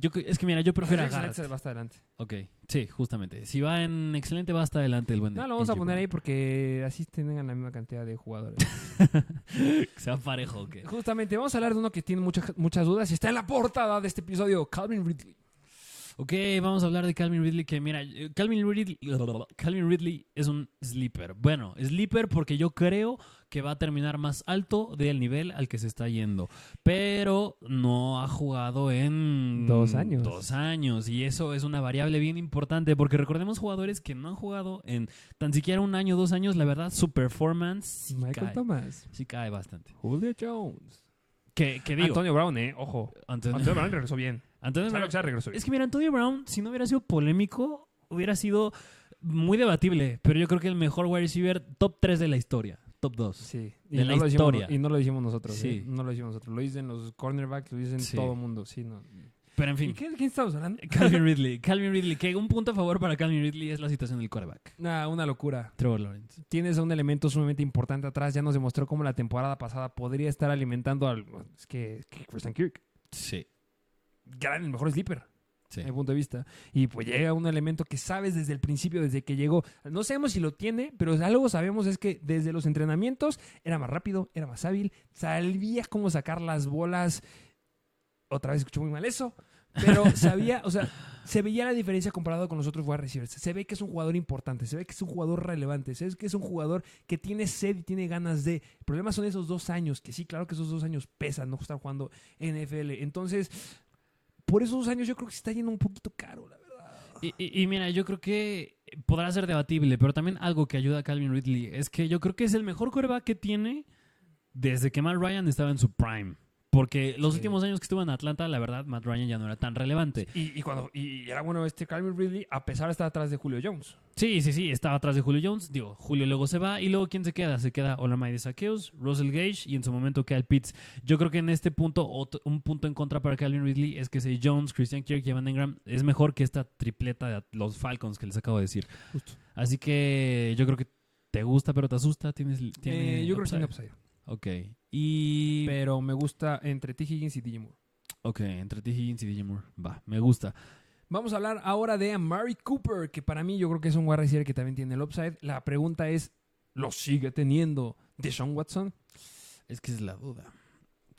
yo, es que mira, yo prefiero Excelente, Garrett. va hasta adelante. Ok, sí, justamente. Si va en excelente, va hasta adelante el buen No, lo vamos a poner ahí porque así tengan la misma cantidad de jugadores. Que sea parejo, ¿ok? Justamente, vamos a hablar de uno que tiene muchas, muchas dudas y está en la portada de este episodio, Calvin Ridley. Ok, vamos a hablar de Calvin Ridley, que mira, eh, Calvin Ridley, Calvin Ridley es un sleeper. Bueno, sleeper porque yo creo que va a terminar más alto del nivel al que se está yendo. Pero no ha jugado en... Dos años. Dos años. Y eso es una variable bien importante porque recordemos jugadores que no han jugado en tan siquiera un año, dos años. La verdad, su performance sí Michael cae. Thomas. Sí cae bastante. Julio Jones. Que, que digo... Antonio Brown, eh, ojo. Antonio- Antonio Brown regresó bien. Antonio sea, regresó bien. Es que mira, Antonio Brown, si no hubiera sido polémico, hubiera sido muy debatible. Pero yo creo que el mejor wide receiver top 3 de la historia. Top 2. Sí, de la no historia. Y no lo decimos nosotros. Sí. eh, No lo decimos nosotros. Lo dicen los cornerbacks, lo dicen Sí. todo el mundo. Sí, no. Pero en ¿Y fin, qué, de quién estamos hablando? Calvin Ridley. Calvin Ridley, que un punto a favor para Calvin Ridley es la situación del quarterback. Nah, una locura. Trevor Lawrence. Tienes a un elemento sumamente importante atrás. Ya nos demostró cómo la temporada pasada podría estar alimentando al. Es que, es que Christian Kirk. Sí. Gran, el mejor sleeper. Sí. a mi punto de vista. Y pues llega un elemento que sabes desde el principio, desde que llegó. No sabemos si lo tiene, pero algo sabemos es que desde los entrenamientos era más rápido, era más hábil, sabía cómo sacar las bolas. Otra vez escuché muy mal eso. Pero sabía, o sea, se veía la diferencia comparado con los otros wide receivers. Se ve que es un jugador importante, se ve que es un jugador relevante, se ve que es un jugador que tiene sed y tiene ganas de. El problema son esos dos años, que sí, claro que esos dos años pesan, no estar jugando NFL. Entonces, por esos años yo creo que se está yendo un poquito caro, la verdad. Y, y- mira, yo creo que podrá ser debatible, pero también algo que ayuda a Calvin Ridley es que yo creo que es el mejor quarterback que tiene desde que Matt Ryan estaba en su prime. Porque los Sí. últimos años que estuvo en Atlanta, la verdad, Matt Ryan ya no era tan relevante. Y, y cuando y era bueno este Calvin Ridley, a pesar de estar atrás de Julio Jones. Sí, sí, sí, estaba atrás de Julio Jones. Digo, Julio luego se va. Y luego, ¿quién se queda? Se queda Olamide Saqueus, Russell Gage y en su momento Kyle Pitts. Yo creo que en este punto, otro- un punto en contra para Calvin Ridley es que si Jones, Christian Kirk y Evan Engram es mejor que esta tripleta de los Falcons que les acabo de decir. Justo. Así que yo creo que te gusta, pero te asusta. Tienes, tiene Eh, yo creo que tiene upside. Ok. Y. Pero me gusta entre T. Higgins y DJ Moore. Ok, entre T. Higgins y DJ Moore. Va, me gusta. Vamos a hablar ahora de Amari Cooper, que para mí yo creo que es un wide receiver que también tiene el upside. La pregunta es, ¿lo sigue teniendo Deshaun Watson? Es que es la duda.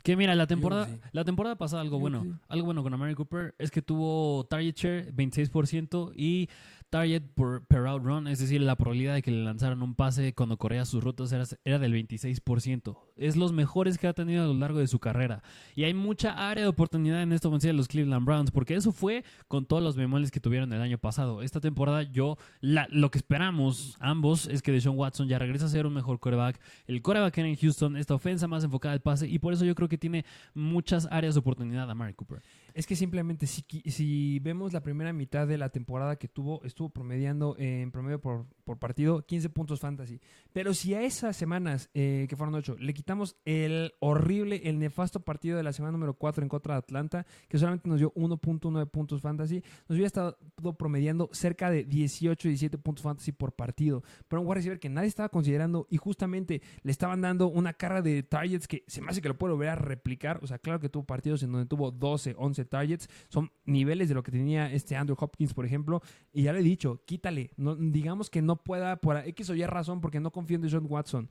Que mira, la temporada, sí. la temporada pasada algo Yo bueno, sí. algo bueno con Amari Cooper es que tuvo target share 26% y target por, per out run, es decir, la probabilidad de que le lanzaran un pase cuando corría sus rutas era, del 26%. Es los mejores que ha tenido a lo largo de su carrera. Y hay mucha área de oportunidad en esta ofensiva de los Cleveland Browns, porque eso fue con todos los bemoles que tuvieron el año pasado. Esta temporada yo, la- lo que esperamos ambos es que Deshaun Watson ya regresa a ser un mejor quarterback. El quarterback era en Houston, esta ofensa más enfocada al pase, y por eso yo creo que tiene muchas áreas de oportunidad a Mari Cooper. Es que simplemente si, si vemos la primera mitad de la temporada que tuvo, estuvo promediando eh, en promedio por, por partido 15 puntos fantasy. Pero si a esas semanas, eh, que fueron 8, le quitamos el horrible, el nefasto partido de la semana número 4 en contra de Atlanta, que solamente nos dio 1.9 puntos fantasy, nos hubiera estado promediando cerca de 18, 17 puntos fantasy por partido. Pero un wide receiver que nadie estaba considerando y justamente le estaban dando una carga de targets que se me hace que lo puedo volver a replicar. O sea, claro que tuvo partidos en donde tuvo 12, 11 targets. Son niveles de lo que tenía este Andrew Hopkins, por ejemplo. Y ya le he dicho, quítale. No, digamos que no pueda por X o Y razón porque no confío en John Watson.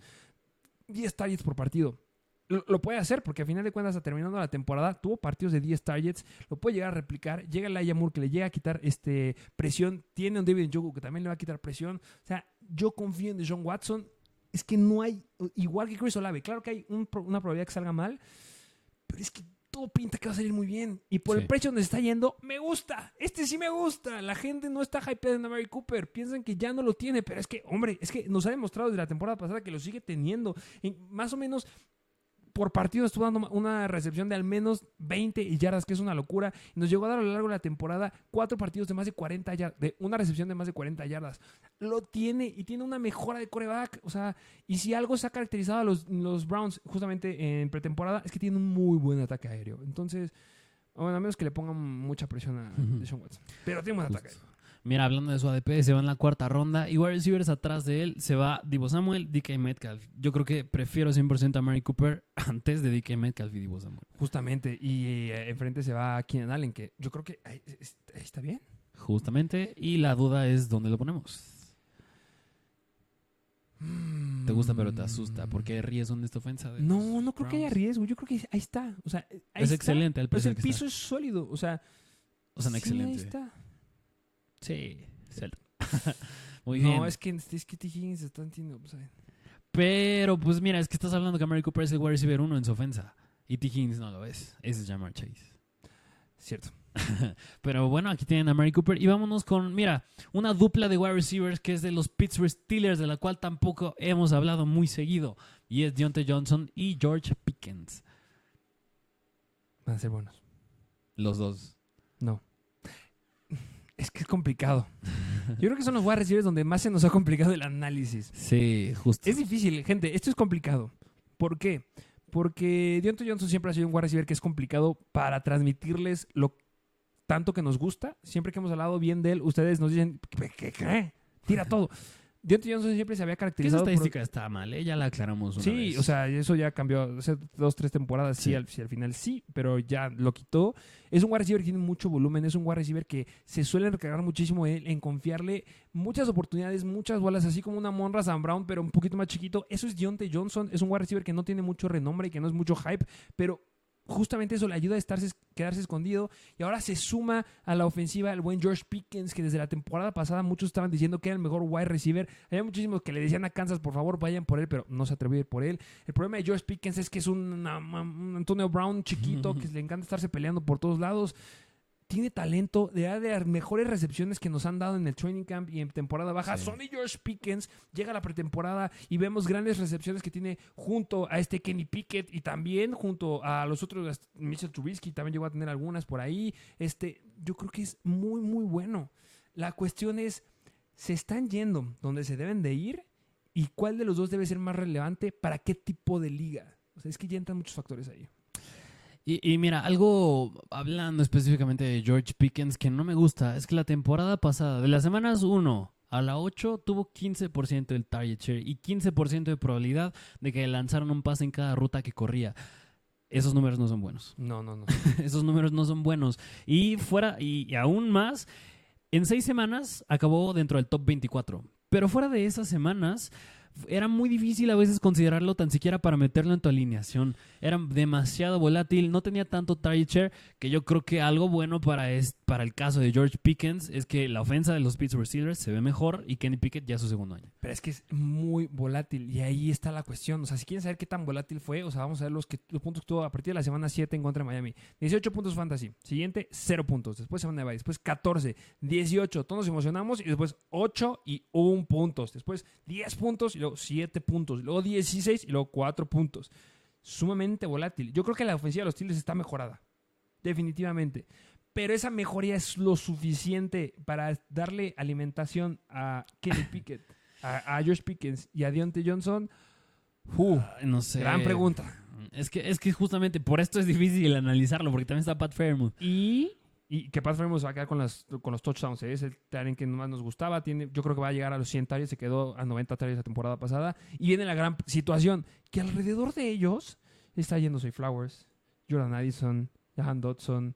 10 targets por partido. Lo, puede hacer porque a final de cuentas, terminando la temporada, tuvo partidos de 10 targets, lo puede llegar a replicar. Llega el Moore que le llega a quitar este, presión. Tiene un David Njoku que también le va a quitar presión. O sea, yo confío en John Watson. Es que no hay, igual que Chris Olave, claro que hay un una probabilidad que salga mal, pero es que todo pinta que va a salir muy bien. Y por Sí. el precio donde se está yendo, me gusta. Este sí me gusta. La gente no está hypeada en Mary Cooper. Piensan que ya no lo tiene, pero es que, hombre, es que nos ha demostrado desde la temporada pasada que lo sigue teniendo. En- más o menos por partido estuvo dando una recepción de al menos 20 yardas, que es una locura. Y nos llegó a dar a lo largo de la temporada cuatro partidos de más de 40 yardas, de una recepción de más de 40 yardas. Lo tiene y tiene una mejora de coreback. O sea, y si algo se ha caracterizado a los, los Browns justamente en pretemporada, es que tiene un muy buen ataque aéreo. Entonces, bueno, a menos que le pongan mucha presión a Ujú. Deshaun Watson. Pero tiene un buen ataque aéreo. Mira, hablando de su ADP, se va en la cuarta ronda. Y wide receivers atrás de él se va Divo Samuel, DK Metcalf. Yo creo que prefiero 100% a Mary Cooper antes de DK Metcalf y Divo Samuel. Justamente. Y eh, enfrente se va Keenan Allen, que yo creo que ahí, es- ahí está bien. Justamente. Y la duda es dónde lo ponemos. Te gusta, pero te asusta. porque hay riesgo en esta ofensa? de No, no creo que haya riesgo. Yo creo que ahí está. O sea, ahí Es está. excelente el Pues precio el que piso está. es sólido. O sea, O sea, sí, excelente. ahí está. Sí, excelente. Muy no, bien. es que, es que T. Higgins está entiendo. o sea, Pero, pues mira, es que estás hablando que Mary Cooper es el wide receiver uno en su ofensa. Y T. Higgins no lo es. Ese es Jamar Chase. cierto. Pero bueno, aquí tienen a Mary Cooper. Y vámonos con, mira, una dupla de wide receivers que es de los Pittsburgh Steelers, de la cual tampoco hemos hablado muy seguido. Y es Deontay Johnson y George Pickens. Van a ser buenos. Los dos. No. Es que es complicado. Yo creo que son los wide receivers donde más se nos ha complicado el análisis. Sí, justo. Es difícil, gente. Esto es complicado. ¿Por qué? Porque Deontay Johnson siempre ha sido un wide receiver que es complicado para transmitirles lo tanto que nos gusta. Siempre que hemos hablado bien de él, ustedes nos dicen, ¿qué? qué, qué? Tira todo. Deontay Johnson siempre se había Que esa caracterizado por... estadística está mal, ¿eh? ya la aclaramos una Sí, vez. o sea, eso ya cambió. Hace dos, tres temporadas, sí, Sí. al, sí, al final sí, pero ya lo quitó. Es un wide receiver que tiene mucho volumen, es un wide receiver que se suele recargar muchísimo en, en confiarle muchas oportunidades, muchas bolas, así como una Monra Sam Brown, pero un poquito más chiquito. Eso es Deontay Johnson, es un wide receiver que no tiene mucho renombre y que no es mucho hype, pero justamente eso le ayuda a estarse, quedarse escondido. Y ahora se suma a la ofensiva el buen George Pickens que desde la temporada pasada muchos estaban diciendo que era el mejor wide receiver. Había muchísimos que le decían a Kansas por favor vayan por él pero no se atrevió a ir por él. El problema de George Pickens es que es un, un Antonio Brown chiquito que le encanta estarse peleando por todos lados tiene talento, de de las mejores recepciones que nos han dado en el training camp y en temporada baja. Sí. Sonny George Pickens llega a la pretemporada y vemos grandes recepciones que tiene junto a este Kenny Pickett y también junto a los otros, Mitchell Trubisky también llegó a tener algunas por ahí. Este, yo creo que es muy, muy bueno. La cuestión es, ¿se están yendo donde se deben de ir? ¿Y cuál de los dos debe ser más relevante para qué tipo de liga? O sea, es que ya entran muchos factores ahí. Y, y mira, algo hablando específicamente de George Pickens que no me gusta es que la temporada pasada, de las semanas 1 a la 8, tuvo 15% del target share y 15% de probabilidad de que lanzaran un pase en cada ruta que corría. Esos números no son buenos. No, no, no. Esos números no son buenos. Y fuera, y, y aún más, en seis semanas acabó dentro del top 24. Pero fuera de esas semanas, era muy difícil a veces considerarlo tan siquiera para meterlo en tu alineación. Era demasiado volátil, no tenía tanto target share que yo creo que algo bueno para, es, para el caso de George Pickens es que la ofensa de los Pittsburgh Steelers se ve mejor y Kenny Pickett ya su segundo año. Pero es que es muy volátil y ahí está la cuestión. O sea, si quieren saber qué tan volátil fue, o sea, vamos a ver los, que, los puntos que tuvo a partir de la semana 7 en contra de Miami. 18 puntos fantasy. Siguiente, 0 puntos. Después semana de bye. Después 14, 18. Todos nos emocionamos y después 8 y 1 puntos. Después 10 puntos y luego 7 puntos. Luego 16 y luego 4 puntos. Sumamente volátil. Yo creo que la ofensiva de los Steelers está mejorada. Definitivamente. Pero esa mejoría es lo suficiente para darle alimentación a Kenny Pickett, a, a Josh Pickens y a Deontay Johnson. Uh, No sé. gran pregunta. Es que, es que justamente por esto es difícil analizarlo, porque también está Pat Fairmouth. Y, y que Pat Fremont se va a quedar con, las, con los touchdowns. ¿eh? Es el talent que más nos gustaba. Tiene, yo creo que va a llegar a los 100 targets. Se quedó a 90 targets la temporada pasada. Y viene la gran situación que alrededor de ellos está yendo Soy Flowers, Jordan Addison, Jahan Dodson.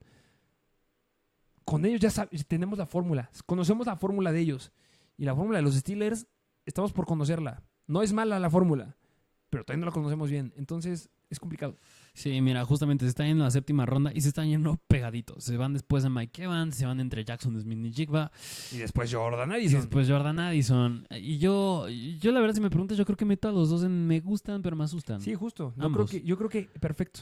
Con ellos ya tenemos la fórmula. Conocemos la fórmula de ellos. Y la fórmula de los Steelers, estamos por conocerla. No es mala la fórmula, pero todavía no la conocemos bien. Entonces, es complicado. Sí, mira, justamente se está yendo la séptima ronda y se están yendo pegaditos. Se van después de Mike Evans, se van entre Jackson Smith y Jigba, Y después Jordan y Addison. después Jordan Addison. Y yo, yo la verdad, si me preguntas, yo creo que meto a los dos en me gustan, pero me asustan. Sí, justo. Yo creo, que, yo creo que perfecto.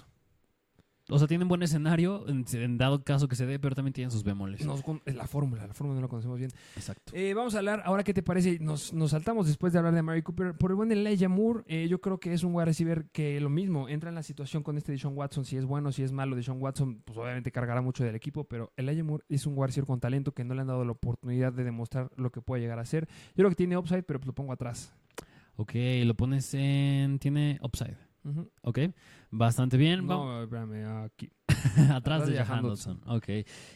O sea, tienen buen escenario, en, en dado caso que se dé, pero también tienen sus bemoles. Nos la fórmula, la fórmula no la conocemos bien. Exacto. Eh, vamos a hablar, ahora qué te parece, nos, nos saltamos después de hablar de Mary Cooper. Por el buen Elijah Moore, eh, yo creo que es un wide receiver que lo mismo, entra en la situación con este de Sean Watson, si es bueno, si es malo de Sean Watson, pues obviamente cargará mucho del equipo, pero Elijah Moore es un wide receiver con talento que no le han dado la oportunidad de demostrar lo que puede llegar a ser. Yo creo que tiene upside, pero pues lo pongo atrás. Ok, lo pones en... Tiene upside. Ujú. Ok, bastante bien. No, espérame, aquí. Atrás de de Jahan Dodson. Ok.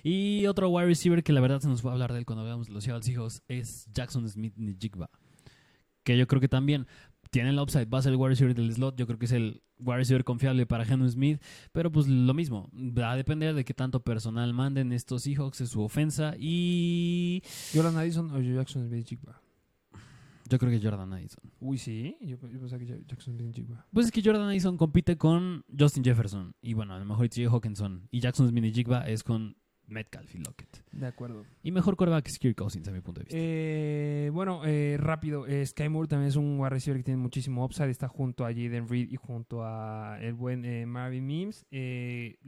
Y otro wide receiver que la verdad se nos fue a hablar de él cuando hablamos de los Seattle Seahawks es Jackson Smith Jigba. Que yo creo que también tiene el upside. Va a ser el wide receiver del slot. Yo creo que es el wide receiver confiable para Henry Smith. Pero pues lo mismo. Va a depender de qué tanto personal manden estos Seahawks en su ofensa. Y Jordan Addison o Jackson Smith Jigba. Yo creo que Jordan Addison. Uy, sí, yo, yo pensaba que Jackson Smith Jigba. Pues es que Jordan Addison compite con Justin Jefferson. Y bueno, a lo mejor TJ Hawkinson. Y Jackson Smith Jigba es con Metcalf y Lockett. De acuerdo. Y mejor quarterback es Kirk Cousins, a mi punto de vista. Eh, bueno, eh, rápido. eh, Sky Moore también es un wide receiver que tiene muchísimo upside. Está junto a Jaden Reed y junto a el buen eh, Marvin Mims. Eh,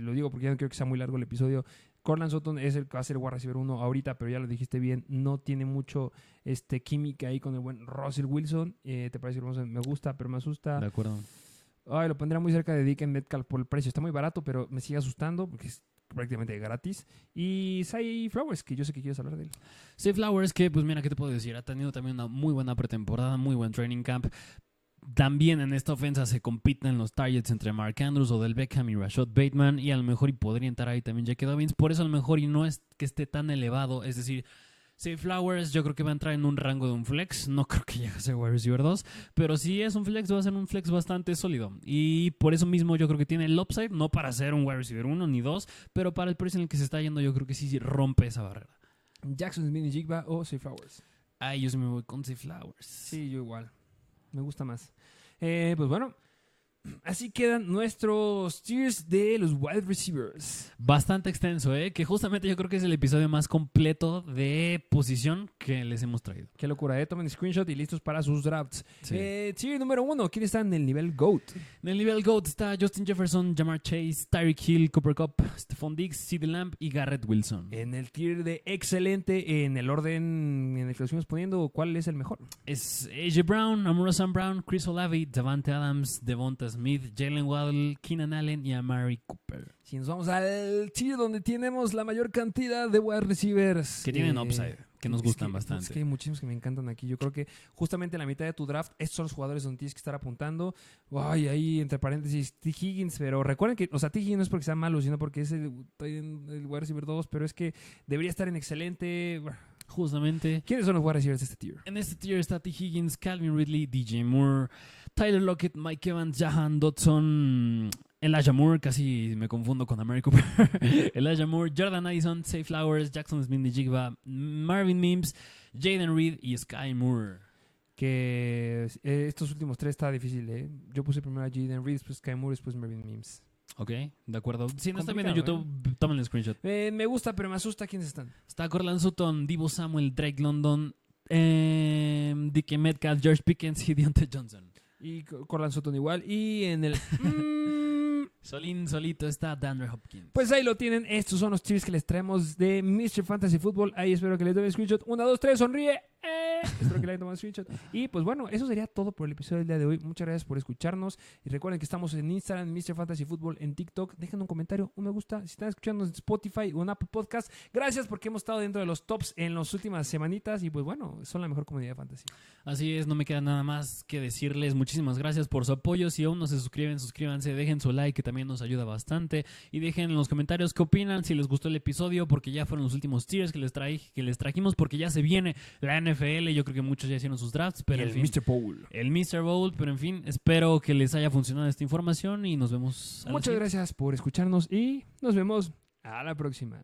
lo digo porque ya no quiero que sea muy largo el episodio. Corland Sutton es el que va a ser el wide receiver 1 ahorita, pero ya lo dijiste bien. No tiene mucho este, química ahí con el buen Russell Wilson. Eh, ¿Te parece hermoso? Me gusta, pero me asusta. De acuerdo. Ay, lo pondría muy cerca de Dick Metcalf por el precio. Está muy barato, pero me sigue asustando porque es prácticamente gratis. Y Sai Flowers, que yo sé que quieres hablar de él. Steve Flowers, que pues mira, ¿qué te puedo decir? Ha tenido también una muy buena pretemporada, muy buen training camp. También en esta ofensa se compiten los targets entre Mark Andrews, Odell Beckham y Rashad Bateman. Y a lo mejor y podría entrar ahí también Jackie Dobbins. Por eso a lo mejor y no es que esté tan elevado. Es decir, Safe Flowers yo creo que va a entrar en un rango de un flex. No creo que llegue a ser wide receiver 2. Pero si es un flex, va a ser un flex bastante sólido. Y por eso mismo yo creo que tiene el upside. No para ser un wide receiver 1 ni 2. Pero para el precio en el que se está yendo yo creo que sí rompe esa barrera. Jackson Smith y Jigba o Safe Flowers. Ay, yo sí me voy con Safe Flowers. Sí, yo igual. Me gusta más. Eh, pues bueno, así quedan nuestros tiers de los wide receivers. Bastante extenso, ¿eh? Que justamente yo creo que es el episodio más completo de posición que les hemos traído. Qué locura, ¿eh? Tomen screenshot y listos para sus drafts. Sí. Eh, tier número uno, ¿quién está en el nivel GOAT? En el nivel GOAT está Justin Jefferson, Jamar Chase, Tyreek Hill, Cooper Cup, Stephon Diggs, CeeDee Lamb y Garrett Wilson. En el tier de excelente, en el orden en el que lo estuvimos poniendo, ¿cuál es el mejor? Es AJ Brown, Amora Sam Brown, Chris Olave, Davante Adams, Devonta Smith, Jalen Waddle, Keenan Allen y Amari Cooper. Si nos vamos al tier donde tenemos la mayor cantidad de wide receivers. Que tienen eh, upside, que nos gustan que- bastante. Es que hay muchísimos que me encantan aquí. Yo creo que justamente en la mitad de tu draft, estos son los jugadores donde tienes que estar apuntando. Ay, ahí entre paréntesis, T. Higgins. Pero recuerden que, o sea, T. Higgins no es porque sea malo, sino porque es el, el wide receiver 2. Pero es que debería estar en excelente. Justamente. ¿Quiénes son los wide receivers de este tier? En este tier está T. Higgins, Calvin Ridley, DJ Moore, Tyler Lockett, Mike Evans, Jahan Dodson, Elijah Moore, casi me confundo con Amari Cooper, Elijah Moore, Jordan Addison, Say Flowers, Jackson Smith Jigba, Marvin Mims, Jaden Reed y Sky Moore. Que eh, estos últimos tres está difícil, ¿eh? Yo puse primero a Jaden Reed, después Sky Moore, después Marvin Mims. Ok, de acuerdo. Si no están viendo YouTube, tomen el screenshot. Eh, me gusta, pero me asusta quiénes están. Está Corland Sutton, Divo Samuel, Drake London, eh, DK Metcalf, George Pickens y Deontay Johnson. Y Co- Corland Sutton igual. Y en el... Mm, Solín solito está DeAndre Hopkins. Pues ahí lo tienen. Estos son los tips que les traemos de Mr. Fantasy Football. Ahí espero que les den screenshot. Una, dos, tres, sonríe. Eh, espero que le hayan tomado screenshot. Y pues bueno, eso sería todo por el episodio del día de hoy. Muchas gracias por escucharnos. Y recuerden que estamos en Instagram, Mr. Fantasy Football, en TikTok. Dejen un comentario, un me gusta. Si están escuchando en Spotify o en Apple Podcast, gracias porque hemos estado dentro de los tops en las últimas semanitas. Y pues bueno, son la mejor comunidad de fantasy. Así es, no me queda nada más que decirles muchísimas gracias por su apoyo. Si aún no se suscriben, suscríbanse, dejen su like que también nos ayuda bastante y dejen en los comentarios qué opinan, si les gustó el episodio porque ya fueron los últimos tiers que les traí, que les trajimos porque ya se viene la NFL, yo creo que muchos ya hicieron sus drafts, pero en fin, Paul. el Mr. Bowl, pero en fin, espero que les haya funcionado esta información y nos vemos Muchas gracias por escucharnos y nos vemos a la próxima.